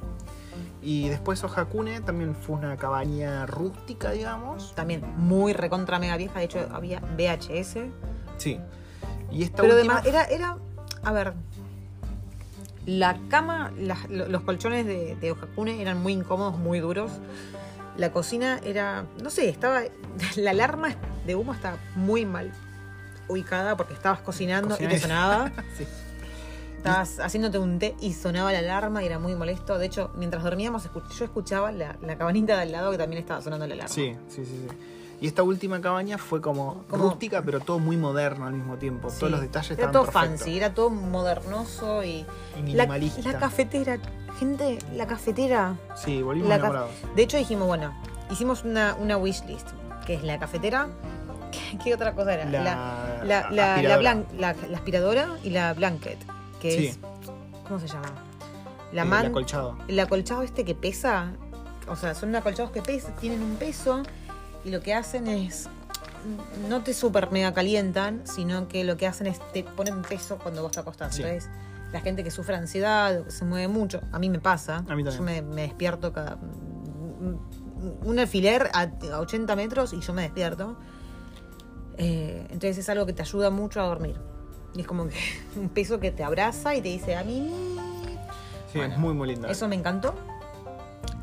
[SPEAKER 1] Y después Ojakune también fue una cabaña rústica, digamos.
[SPEAKER 2] También muy recontra mega vieja, de hecho había VHS.
[SPEAKER 1] Sí. Y esta
[SPEAKER 2] Pero
[SPEAKER 1] última...
[SPEAKER 2] además era, era, a ver, la cama, las- los colchones de, de Ojakune eran muy incómodos, muy duros. La cocina era, no sé, estaba, la alarma de humo estaba muy mal ubicada porque estabas cocinando y te sonaba.
[SPEAKER 1] Sí.
[SPEAKER 2] Estabas haciéndote un té y sonaba la alarma y era muy molesto. De hecho, mientras dormíamos, yo escuchaba la, la cabanita de al lado que también estaba sonando la alarma.
[SPEAKER 1] Sí, sí, sí, sí. Y esta última cabaña fue como,
[SPEAKER 2] Como-
[SPEAKER 1] rústica, pero todo muy moderno al mismo tiempo.
[SPEAKER 2] Sí.
[SPEAKER 1] Todos los detalles
[SPEAKER 2] Era
[SPEAKER 1] estaban
[SPEAKER 2] todo
[SPEAKER 1] perfectos.
[SPEAKER 2] fancy, era todo modernoso y.
[SPEAKER 1] Y
[SPEAKER 2] La,
[SPEAKER 1] minimalista.
[SPEAKER 2] la cafetera, gente, la cafetera.
[SPEAKER 1] Sí, volvimos
[SPEAKER 2] La ca-. De hecho, dijimos, bueno, hicimos una, una wishlist, que es la cafetera. ¿Qué, qué otra cosa era?
[SPEAKER 1] La
[SPEAKER 2] la, la,
[SPEAKER 1] aspiradora.
[SPEAKER 2] blan- la- la aspiradora y la blanket, que
[SPEAKER 1] Sí.
[SPEAKER 2] es. ¿Cómo se llama? La
[SPEAKER 1] Eh,
[SPEAKER 2] man.
[SPEAKER 1] el acolchado.
[SPEAKER 2] el acolchado este que pesa, o sea, son acolchados que pesan, tienen un peso y lo que hacen es no te super mega calientan, sino que lo que hacen es te ponen peso cuando vos te acostás.
[SPEAKER 1] Sí.
[SPEAKER 2] Entonces, la gente que sufre ansiedad que se mueve mucho, a mí me pasa.
[SPEAKER 1] A mí también.
[SPEAKER 2] Yo me, me despierto cada un alfiler a, a 80 metros y yo me despierto. Eh, entonces es algo que te ayuda mucho a dormir. Y es como que un peso que te abraza y te dice a mí
[SPEAKER 1] Sí,
[SPEAKER 2] Bueno,
[SPEAKER 1] es muy, muy linda.
[SPEAKER 2] eso me encantó.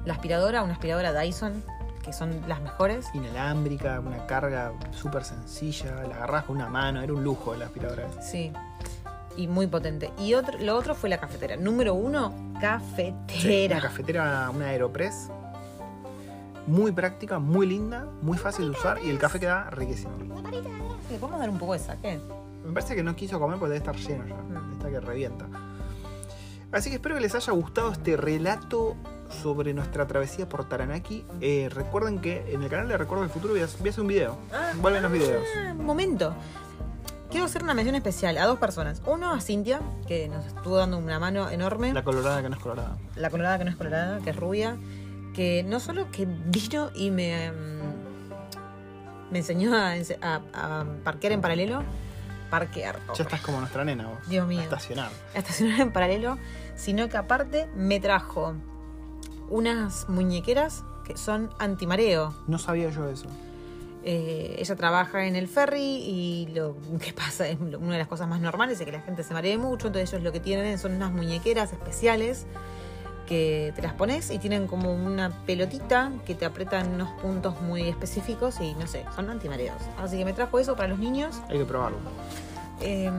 [SPEAKER 2] La aspiradora, una aspiradora Dyson, que son las mejores.
[SPEAKER 1] Inalámbrica, una carga súper sencilla, la agarrás con una mano, era un lujo la aspiradora.
[SPEAKER 2] Sí. Y muy potente. Y otro, lo otro fue la cafetera. Número uno, cafetera.
[SPEAKER 1] Una cafetera, una Aeropress. Muy práctica, muy linda, muy fácil de usar y el café queda riquísimo.
[SPEAKER 2] ¿Le podemos dar un poco de saque?
[SPEAKER 1] Me parece que no quiso comer porque debe estar lleno ya.
[SPEAKER 2] Mm.
[SPEAKER 1] Está que revienta. Así que espero que les haya gustado este relato sobre nuestra travesía por Taranaki. Eh, recuerden que en el canal de Recuerdo del Futuro voy a, voy a hacer un video. Vuelven los videos.
[SPEAKER 2] Ah, un momento. Quiero hacer una mención especial a dos personas. Uno a Cintia, que nos estuvo dando una mano enorme.
[SPEAKER 1] La colorada que no es colorada.
[SPEAKER 2] la colorada que no es colorada, que es rubia, que no solo que vino y me, mm, me enseñó a, ense- a- a parquear en paralelo, parquear.
[SPEAKER 1] Ya estás como nuestra nena vos.
[SPEAKER 2] Dios mío.
[SPEAKER 1] A estacionar.
[SPEAKER 2] a estacionar en paralelo, sino que aparte me trajo unas muñequeras que son antimareo.
[SPEAKER 1] No sabía yo eso.
[SPEAKER 2] Eh, ella trabaja en el ferry y lo que pasa es una de las cosas más normales es que la gente se maree mucho, entonces ellos lo que tienen son unas muñequeras especiales que te las pones y tienen como una pelotita que te aprieta en unos puntos muy específicos y no sé, son antimareos. Así que me trajo eso para los niños.
[SPEAKER 1] Hay que probarlo.
[SPEAKER 2] Eh,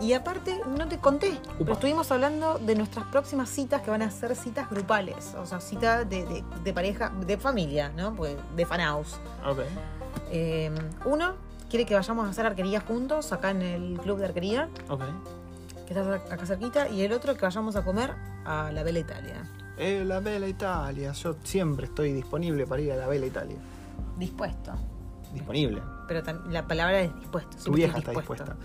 [SPEAKER 2] y aparte, no te conté, pero estuvimos hablando de nuestras próximas citas que van a ser citas grupales, o sea, citas de, de- de pareja, de familia, ¿no? Pues de fanaus.
[SPEAKER 1] Ok.
[SPEAKER 2] Eh, uno quiere que vayamos a hacer arquería juntos, acá en el club de arquería,
[SPEAKER 1] Ok.
[SPEAKER 2] que está acá cerquita, y el otro que vayamos a comer a la Bella Italia.
[SPEAKER 1] Eh, la Bella Italia. Yo siempre estoy disponible para ir a la Bella Italia.
[SPEAKER 2] Dispuesto.
[SPEAKER 1] Disponible.
[SPEAKER 2] Pero la palabra es dispuesto.
[SPEAKER 1] Tu vieja está dispuesta.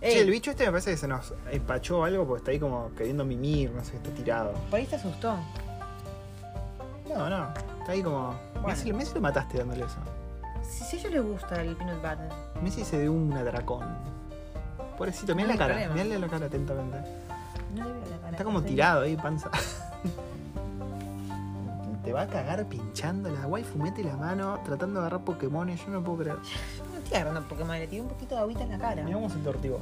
[SPEAKER 1] Che, el bicho este me parece que se nos empachó algo porque está ahí como queriendo mimir, no sé, está tirado.
[SPEAKER 2] Por ahí te asustó.
[SPEAKER 1] No, no. Está ahí como.
[SPEAKER 2] Bueno.
[SPEAKER 1] Messi, Messi lo mataste dándole eso.
[SPEAKER 2] Si, si a ellos les gusta el peanut butter.
[SPEAKER 1] Messi se dio un atracón. Pobrecito,
[SPEAKER 2] No
[SPEAKER 1] mira la cara, mirale la cara atentamente.
[SPEAKER 2] No le veo la cara.
[SPEAKER 1] Está como tirado ahí, panza. Te va a cagar pinchando la waifu, mete la mano, tratando de agarrar Pokémones, yo no puedo creer.
[SPEAKER 2] No estoy agarrando Pokémon, le tiré un poquito de agüita en la cara.
[SPEAKER 1] Mirá cómo se tortivo.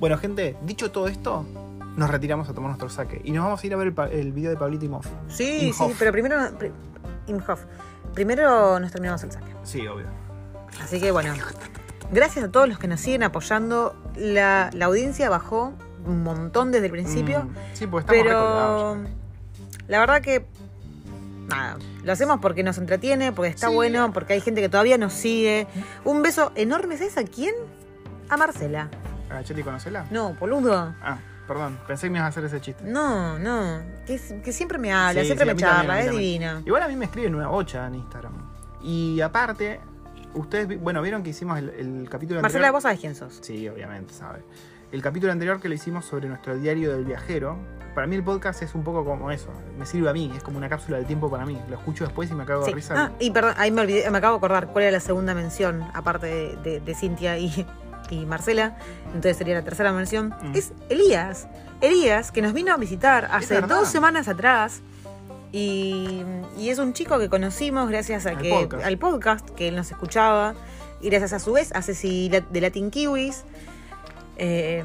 [SPEAKER 1] Bueno, gente, dicho todo esto, nos retiramos a tomar nuestro saque. Y nos vamos a ir a ver el, pa- el video de Pablito y Moff.
[SPEAKER 2] Sí,
[SPEAKER 1] Imhoff.
[SPEAKER 2] sí, pero primero. pri- Imhoff. Primero nos terminamos el saque.
[SPEAKER 1] Sí, obvio.
[SPEAKER 2] Así que bueno. Gracias a todos los que nos siguen apoyando. La, la audiencia bajó un montón desde el principio.
[SPEAKER 1] Mm, sí, porque estamos
[SPEAKER 2] pero la verdad que. Nada, lo hacemos porque nos entretiene, porque está
[SPEAKER 1] Sí.
[SPEAKER 2] bueno, porque hay gente que todavía nos sigue. Un beso enorme, ¿sabes a quién? A Marcela.
[SPEAKER 1] ¿A Cheli conocela?
[SPEAKER 2] No, boludo.
[SPEAKER 1] Ah, perdón, pensé que me ibas a hacer ese chiste.
[SPEAKER 2] No, no. Que, que siempre me habla,
[SPEAKER 1] Sí,
[SPEAKER 2] siempre
[SPEAKER 1] sí,
[SPEAKER 2] me
[SPEAKER 1] también,
[SPEAKER 2] charla, es divina.
[SPEAKER 1] Igual a mí me escriben una bocha en Instagram. Y aparte, ustedes, bueno, vieron que hicimos el, el capítulo
[SPEAKER 2] Marcela,
[SPEAKER 1] anterior.
[SPEAKER 2] vos sabés quién sos.
[SPEAKER 1] Sí, obviamente, sabe. El capítulo anterior que lo hicimos sobre nuestro diario del viajero. Para mí el podcast es un poco como eso. Me sirve a mí, es como una cápsula del tiempo para mí. Lo escucho después y me cago de
[SPEAKER 2] Sí.
[SPEAKER 1] risa.
[SPEAKER 2] Ah, y perdón, ahí me olvidé, me acabo de acordar cuál era la segunda mención, aparte de, de- de Cintia y, y Marcela. Entonces sería la tercera mención.
[SPEAKER 1] Mm.
[SPEAKER 2] Es Elías. Elías, que nos vino a visitar hace dos semanas atrás. Y, y es un chico que conocimos gracias a
[SPEAKER 1] Al
[SPEAKER 2] que,
[SPEAKER 1] podcast.
[SPEAKER 2] al podcast, que él nos escuchaba. Y gracias a su vez a Ceci de Latin Kiwis. Eh,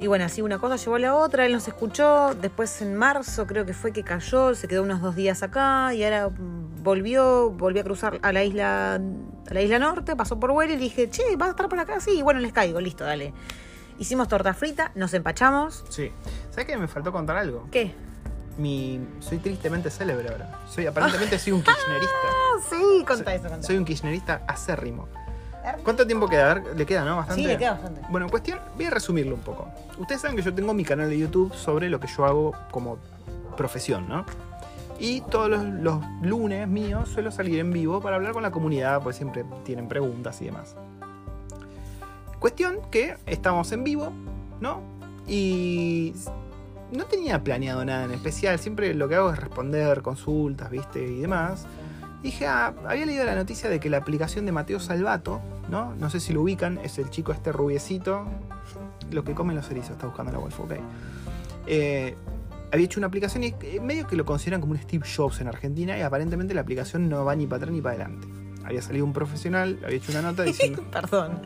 [SPEAKER 2] y bueno, así una cosa llevó a la otra, él nos escuchó, después en marzo creo que fue que cayó, se quedó unos dos días acá y ahora volvió, volvió a cruzar a la isla, a la isla norte, pasó por Huel y le dije, che, ¿vas a estar por acá? Sí, y bueno, les caigo, listo, dale. Hicimos torta frita, nos empachamos.
[SPEAKER 1] Sí. ¿Sabes que me faltó contar algo?
[SPEAKER 2] ¿Qué?
[SPEAKER 1] Mi, soy tristemente célebre ahora. Soy, aparentemente soy un kirchnerista.
[SPEAKER 2] Ah, sí, contá eso, contá.
[SPEAKER 1] Soy un kirchnerista acérrimo. ¿Cuánto tiempo queda? A ver, le queda, ¿no? Bastante.
[SPEAKER 2] Sí, le queda bastante.
[SPEAKER 1] Bueno, en cuestión, voy a resumirlo un poco. Ustedes saben que yo tengo mi canal de YouTube sobre lo que yo hago como profesión, ¿no? Y todos los, los lunes míos suelo salir en vivo para hablar con la comunidad, pues siempre tienen preguntas y demás. Cuestión que estamos en vivo, ¿no? Y no tenía planeado nada en especial, siempre lo que hago es responder consultas, ¿viste? Y demás. Dije, ah, había leído la noticia de que la aplicación de Mateo Salvato, ¿no? No sé si lo ubican, es el chico este rubiecito, lo que comen los erizos, está buscando la Wolf, ok. Eh, había hecho una aplicación y eh, medio que lo consideran como un Steve Jobs en Argentina y aparentemente la aplicación no va ni para atrás ni para adelante. Había salido un profesional, había hecho una nota diciendo...
[SPEAKER 2] Perdón.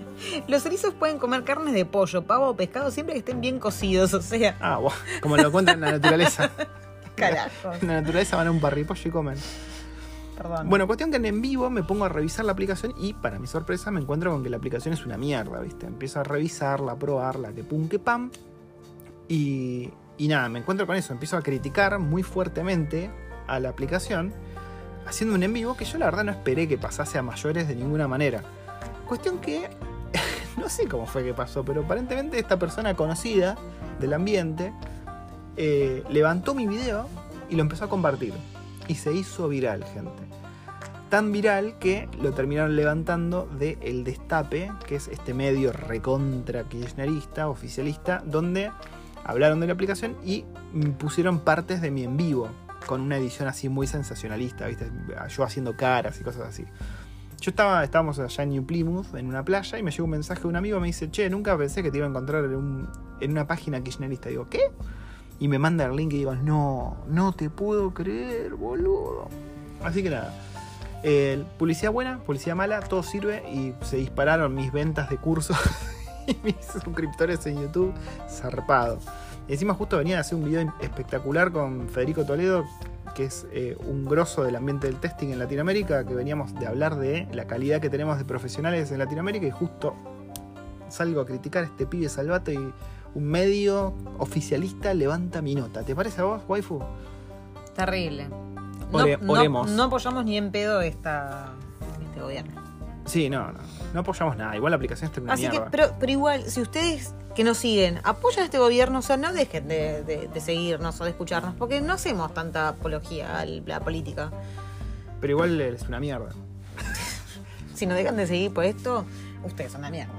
[SPEAKER 2] Los erizos pueden comer carnes de pollo, pavo o pescado siempre que estén bien cocidos, o sea,
[SPEAKER 1] Ah, bueno, como lo cuentan en la naturaleza.
[SPEAKER 2] carajo.
[SPEAKER 1] En la naturaleza van a un parripollo y comen. Bueno, cuestión que en vivo me pongo a revisar la aplicación y para mi sorpresa me encuentro con que la aplicación es una mierda, ¿viste? Empiezo a revisarla, a probarla, que pum, que pam. Y, y nada, me encuentro con eso. Empiezo a criticar muy fuertemente a la aplicación haciendo un en vivo que yo la verdad no esperé que pasase a mayores de ninguna manera. Cuestión que no sé cómo fue que pasó, pero aparentemente esta persona conocida del ambiente eh, levantó mi video y lo empezó a compartir. Y se hizo viral, gente. Tan viral que lo terminaron levantando de El Destape, que es este medio recontra kirchnerista, oficialista, donde hablaron de la aplicación y pusieron partes de mi en vivo, con una edición así muy sensacionalista, ¿viste? Yo haciendo caras y cosas así. Yo estaba, estábamos allá en New Plymouth, en una playa, y me llegó un mensaje de un amigo, me dice, che, nunca pensé que te iba a encontrar en, en una página kirchnerista. Digo, ¿qué? Y me manda el link y digo, no, no te puedo creer, boludo. Así que nada. eh, publicidad buena, publicidad mala, todo sirve y se dispararon mis ventas de cursos y mis suscriptores en YouTube, zarpado. Y encima justo venía a hacer un video espectacular con Federico Toledo, que es eh, un grosso del ambiente del testing en Latinoamérica, que veníamos de hablar de la calidad que tenemos de profesionales en Latinoamérica y justo salgo a criticar a este pibe salvato y un medio oficialista levanta mi nota. ¿Te parece a vos, waifu?
[SPEAKER 2] Terrible. No,
[SPEAKER 1] Ore-
[SPEAKER 2] no-
[SPEAKER 1] oremos.
[SPEAKER 2] no apoyamos ni en pedo esta, este gobierno.
[SPEAKER 1] Sí, no, no. No apoyamos nada. Igual la aplicación está en una
[SPEAKER 2] Así que, pero, pero igual, si ustedes que nos siguen apoyan a este gobierno, o sea, no dejen de, de- de seguirnos o de escucharnos, porque no hacemos tanta apología a la política.
[SPEAKER 1] Pero igual es una mierda.
[SPEAKER 2] Si nos dejan de seguir por esto, ustedes son una mierda.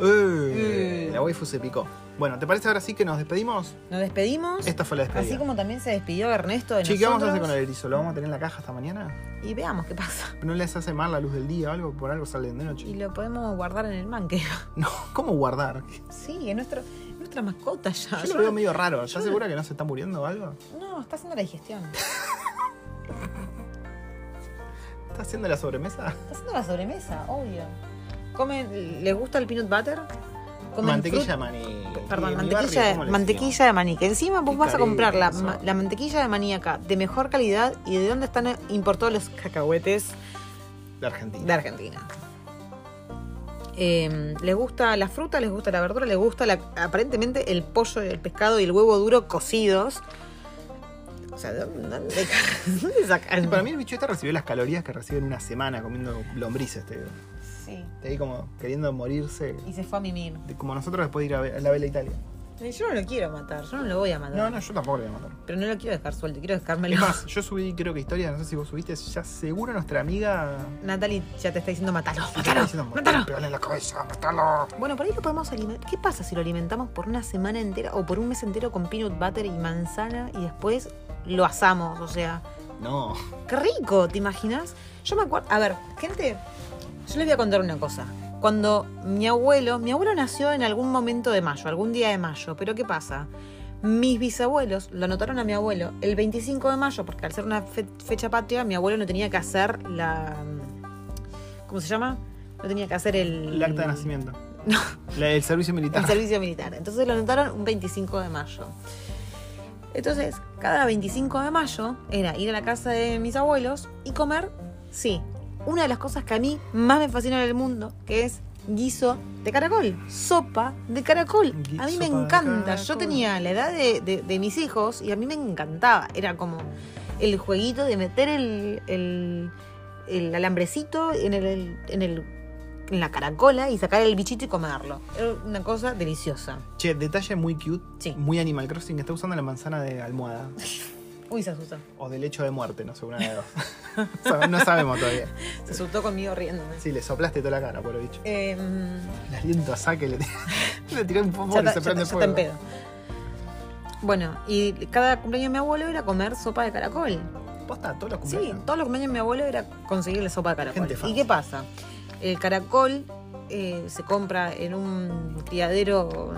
[SPEAKER 1] Eh,
[SPEAKER 2] Eh.
[SPEAKER 1] La waifu se picó. Bueno, ¿te parece ahora sí que nos despedimos?
[SPEAKER 2] Nos despedimos.
[SPEAKER 1] Esta fue la despedida.
[SPEAKER 2] Así como también se despidió Ernesto de
[SPEAKER 1] Che, ¿qué vamos a hacer con el erizo? ¿Lo vamos a tener en la caja hasta mañana?
[SPEAKER 2] Y veamos qué pasa.
[SPEAKER 1] ¿No les hace mal la luz del día o algo? Por algo salen de noche.
[SPEAKER 2] Y lo podemos guardar en el manque.
[SPEAKER 1] No, ¿cómo guardar?
[SPEAKER 2] Sí, es nuestro, nuestra mascota ya.
[SPEAKER 1] Yo lo veo medio raro. ¿Estás segura que no se está muriendo o algo?
[SPEAKER 2] No, está haciendo la digestión.
[SPEAKER 1] ¿Estás haciendo la sobremesa?
[SPEAKER 2] Está haciendo la sobremesa, obvio. Comen, ¿Les gusta el peanut butter? Comen
[SPEAKER 1] Mantequilla de maní.
[SPEAKER 2] Perdón,
[SPEAKER 1] ¿Y en mi
[SPEAKER 2] mantequilla,
[SPEAKER 1] barrio le
[SPEAKER 2] mantequilla de maní. Que encima vos
[SPEAKER 1] Qué
[SPEAKER 2] vas a comprar la, ma- la mantequilla de maní acá de mejor calidad y de dónde están importados los cacahuetes?
[SPEAKER 1] De Argentina.
[SPEAKER 2] de Argentina. Eh, les gusta la fruta, les gusta la verdura, les gusta la- aparentemente el pollo, el pescado y el huevo duro cocidos. O sea, ¿de dónde sacan?
[SPEAKER 1] Para mí el bicho este recibió las calorías que recibe en una semana comiendo lombrices. Te,
[SPEAKER 2] Sí.
[SPEAKER 1] te ahí como queriendo morirse.
[SPEAKER 2] Y se fue a mimir.
[SPEAKER 1] de- Como nosotros después de ir a, ver- a la Vela Italia.
[SPEAKER 2] Yo no lo quiero matar, yo no lo voy a matar.
[SPEAKER 1] No, no, yo tampoco le voy a matar.
[SPEAKER 2] Pero no lo quiero dejar suelto, quiero dejármelo.
[SPEAKER 1] Es más, yo subí, creo que historia, no sé si vos subiste, ya seguro nuestra amiga.
[SPEAKER 2] Natalie ya te está diciendo matalo, matalo,
[SPEAKER 1] diciendo,
[SPEAKER 2] matalo.
[SPEAKER 1] "Pegale en la cabeza, matalo.
[SPEAKER 2] Bueno, por ahí lo podemos alimentar. ¿Qué pasa si lo alimentamos por una semana entera o por un mes entero con peanut butter y manzana y después lo asamos? O sea,
[SPEAKER 1] No.
[SPEAKER 2] qué rico, ¿te imaginas? Yo me acuerdo. A ver, gente, yo les voy a contar una cosa. Cuando mi abuelo, mi abuelo nació en algún momento de mayo, algún día de mayo, pero ¿qué pasa? Mis bisabuelos lo anotaron a mi abuelo el 25 de mayo, porque al ser una fe- fecha patria, mi abuelo no tenía que hacer la. ¿Cómo se llama? No tenía que hacer el.
[SPEAKER 1] El acta de nacimiento.
[SPEAKER 2] No.
[SPEAKER 1] La- el servicio militar.
[SPEAKER 2] El servicio militar. Entonces lo anotaron un 25 de mayo. Entonces, cada 25 de mayo era ir a la casa de mis abuelos y comer, sí, una de las cosas que a mí más me fascina en el mundo, que es guiso de caracol, sopa de caracol. A mí me encanta. Yo tenía la edad de, de- de mis hijos y a mí me encantaba. Era como el jueguito de meter el, el, el alambrecito en el, en el en la caracola y sacar el bichito y comerlo. Era una cosa deliciosa.
[SPEAKER 1] Che, detalle muy cute,
[SPEAKER 2] Sí.
[SPEAKER 1] muy Animal Crossing, está usando la manzana de almohada.
[SPEAKER 2] Uy, se asustó.
[SPEAKER 1] O de lecho de muerte, no sé, una de dos. No sabemos todavía.
[SPEAKER 2] Se asustó conmigo riéndome.
[SPEAKER 1] Sí, le soplaste toda la cara, por bicho.
[SPEAKER 2] Eh,
[SPEAKER 1] El aliento a saque le, le tiré un poco y se prende
[SPEAKER 2] está en
[SPEAKER 1] fuego.
[SPEAKER 2] pedo. Bueno, y cada cumpleaños de mi abuelo era comer sopa de caracol.
[SPEAKER 1] Posta, todos los
[SPEAKER 2] Sí,
[SPEAKER 1] cumpleaños.
[SPEAKER 2] todos los cumpleaños de mi abuelo era conseguirle sopa de caracol.
[SPEAKER 1] Gente
[SPEAKER 2] ¿Y qué pasa? El caracol eh, se compra en un criadero,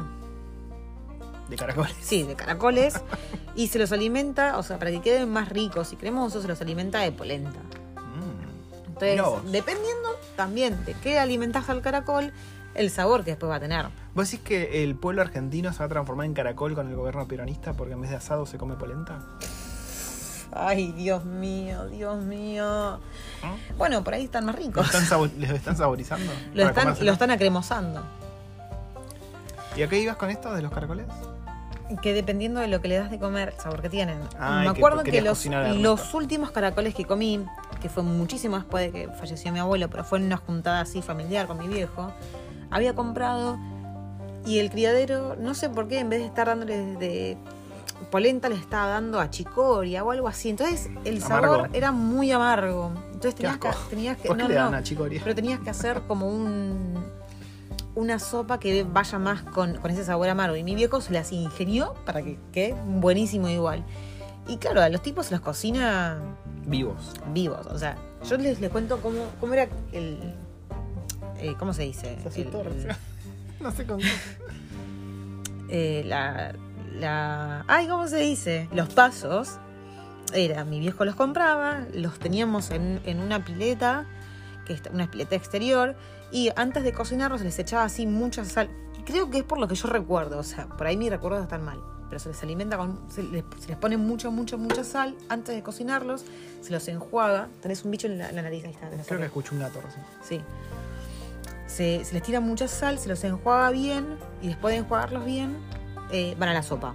[SPEAKER 1] De caracoles.
[SPEAKER 2] sí, de caracoles y se los alimenta, o sea, para que queden más ricos y cremosos, se los alimenta de polenta.
[SPEAKER 1] Mm.
[SPEAKER 2] Entonces, dependiendo también de qué alimentaje al caracol, el sabor que después va a tener.
[SPEAKER 1] ¿Vos decís que el pueblo argentino se va a transformar en caracol con el gobierno peronista porque en vez de asado se come polenta?
[SPEAKER 2] Ay, Dios mío, Dios mío.
[SPEAKER 1] ¿No?
[SPEAKER 2] Bueno, por ahí están más
[SPEAKER 1] ¿Lo
[SPEAKER 2] ricos.
[SPEAKER 1] están, ¿Les están saborizando?
[SPEAKER 2] Lo están, lo están acremosando.
[SPEAKER 1] ¿Y a qué ibas con esto de los caracoles?
[SPEAKER 2] Que dependiendo de lo que le das de comer, el sabor que tienen. Me
[SPEAKER 1] que
[SPEAKER 2] acuerdo que, los, los últimos caracoles que comí, que fue muchísimo después de que falleció mi abuelo, pero fue en una juntada así familiar con mi viejo, había comprado y el criadero, no sé por qué, en vez de estar dándole de polenta, le estaba dando a chicoria o algo así. Entonces el sabor era muy amargo. Entonces tenías que, tenías que
[SPEAKER 1] ¿Por qué
[SPEAKER 2] no,
[SPEAKER 1] le dan
[SPEAKER 2] no,
[SPEAKER 1] a chicoria?
[SPEAKER 2] pero tenías que hacer como un una sopa que vaya más con, con ese sabor amargo. Y mi viejo se las ingenió para que quede buenísimo igual. Y claro, a los tipos se los cocina
[SPEAKER 1] Vivos.
[SPEAKER 2] vivos. O sea, Yo les, les cuento cómo, cómo era el. eh, ¿Cómo se dice?
[SPEAKER 1] Se
[SPEAKER 2] El-.
[SPEAKER 1] No sé con qué.
[SPEAKER 2] eh, la, la. Ay, ¿cómo se dice? Los pasos. Era, mi viejo los compraba, los teníamos en, en una pileta, que es una pileta exterior, y antes de cocinarlos se les echaba así mucha sal. Y creo que es por lo que yo recuerdo, o sea, por ahí mis recuerdos están mal. Pero se les alimenta con. Se les, se les pone mucha, mucha, mucha sal antes de cocinarlos, se los enjuaga. Tenés un bicho en la, en la nariz, ahí está.
[SPEAKER 1] Creo que escuché un gato recién.
[SPEAKER 2] Sí. Se, se les tira mucha sal, se los enjuaga bien y después de enjuagarlos bien, eh, van a la sopa.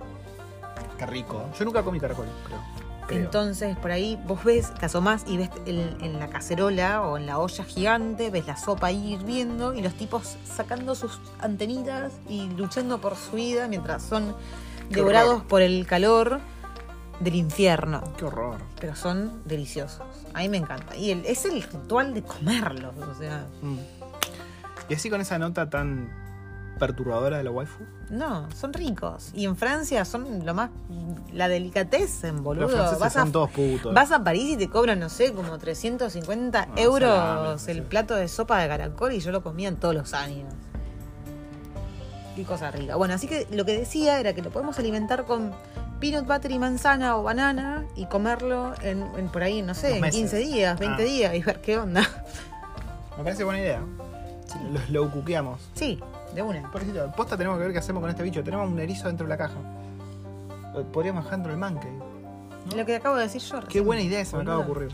[SPEAKER 1] Qué rico. Yo nunca comí caracol, creo. Creo.
[SPEAKER 2] Entonces, por ahí vos ves, te asomás y ves el- en la cacerola o en la olla gigante, ves la sopa ahí hirviendo y los tipos sacando sus antenitas y luchando por su vida mientras son
[SPEAKER 1] Qué
[SPEAKER 2] devorados
[SPEAKER 1] horror.
[SPEAKER 2] por el calor del infierno.
[SPEAKER 1] Qué horror.
[SPEAKER 2] Pero son deliciosos. A mí me encanta. Y el- es el ritual de comerlos. O sea,
[SPEAKER 1] Mm. Y así con esa nota tan perturbadora de la waifu.
[SPEAKER 2] No, son ricos. Y en Francia son lo más. La delicatessen, boludo.
[SPEAKER 1] Los franceses
[SPEAKER 2] vas,
[SPEAKER 1] son
[SPEAKER 2] a,
[SPEAKER 1] todos putos.
[SPEAKER 2] vas a París y te cobran, no sé, como 350
[SPEAKER 1] No,
[SPEAKER 2] euros
[SPEAKER 1] salame,
[SPEAKER 2] el
[SPEAKER 1] sí.
[SPEAKER 2] plato de sopa de caracol y yo lo comía en todos los años. Qué cosa rica. Bueno, así que lo que decía era que lo podemos alimentar con peanut butter y manzana o banana y comerlo en, en por ahí, no sé, en
[SPEAKER 1] meses.
[SPEAKER 2] 15 días, 20
[SPEAKER 1] Ah.
[SPEAKER 2] días y ver qué onda.
[SPEAKER 1] Me parece buena idea.
[SPEAKER 2] Sí.
[SPEAKER 1] Los low cuqueamos.
[SPEAKER 2] Sí, de una.
[SPEAKER 1] Pobrecito, posta tenemos que ver qué hacemos con este bicho. Tenemos un erizo dentro de la caja. Podríamos dejar dentro del manque.
[SPEAKER 2] Lo que acabo de decir yo.
[SPEAKER 1] Qué
[SPEAKER 2] recién,
[SPEAKER 1] buena idea se me acaba de ocurrir.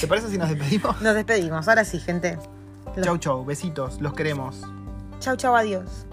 [SPEAKER 1] ¿Te parece si nos despedimos?
[SPEAKER 2] Nos despedimos. Ahora sí, gente. Los-
[SPEAKER 1] Chau, chau. Besitos. Los queremos.
[SPEAKER 2] Chau, chau, adiós.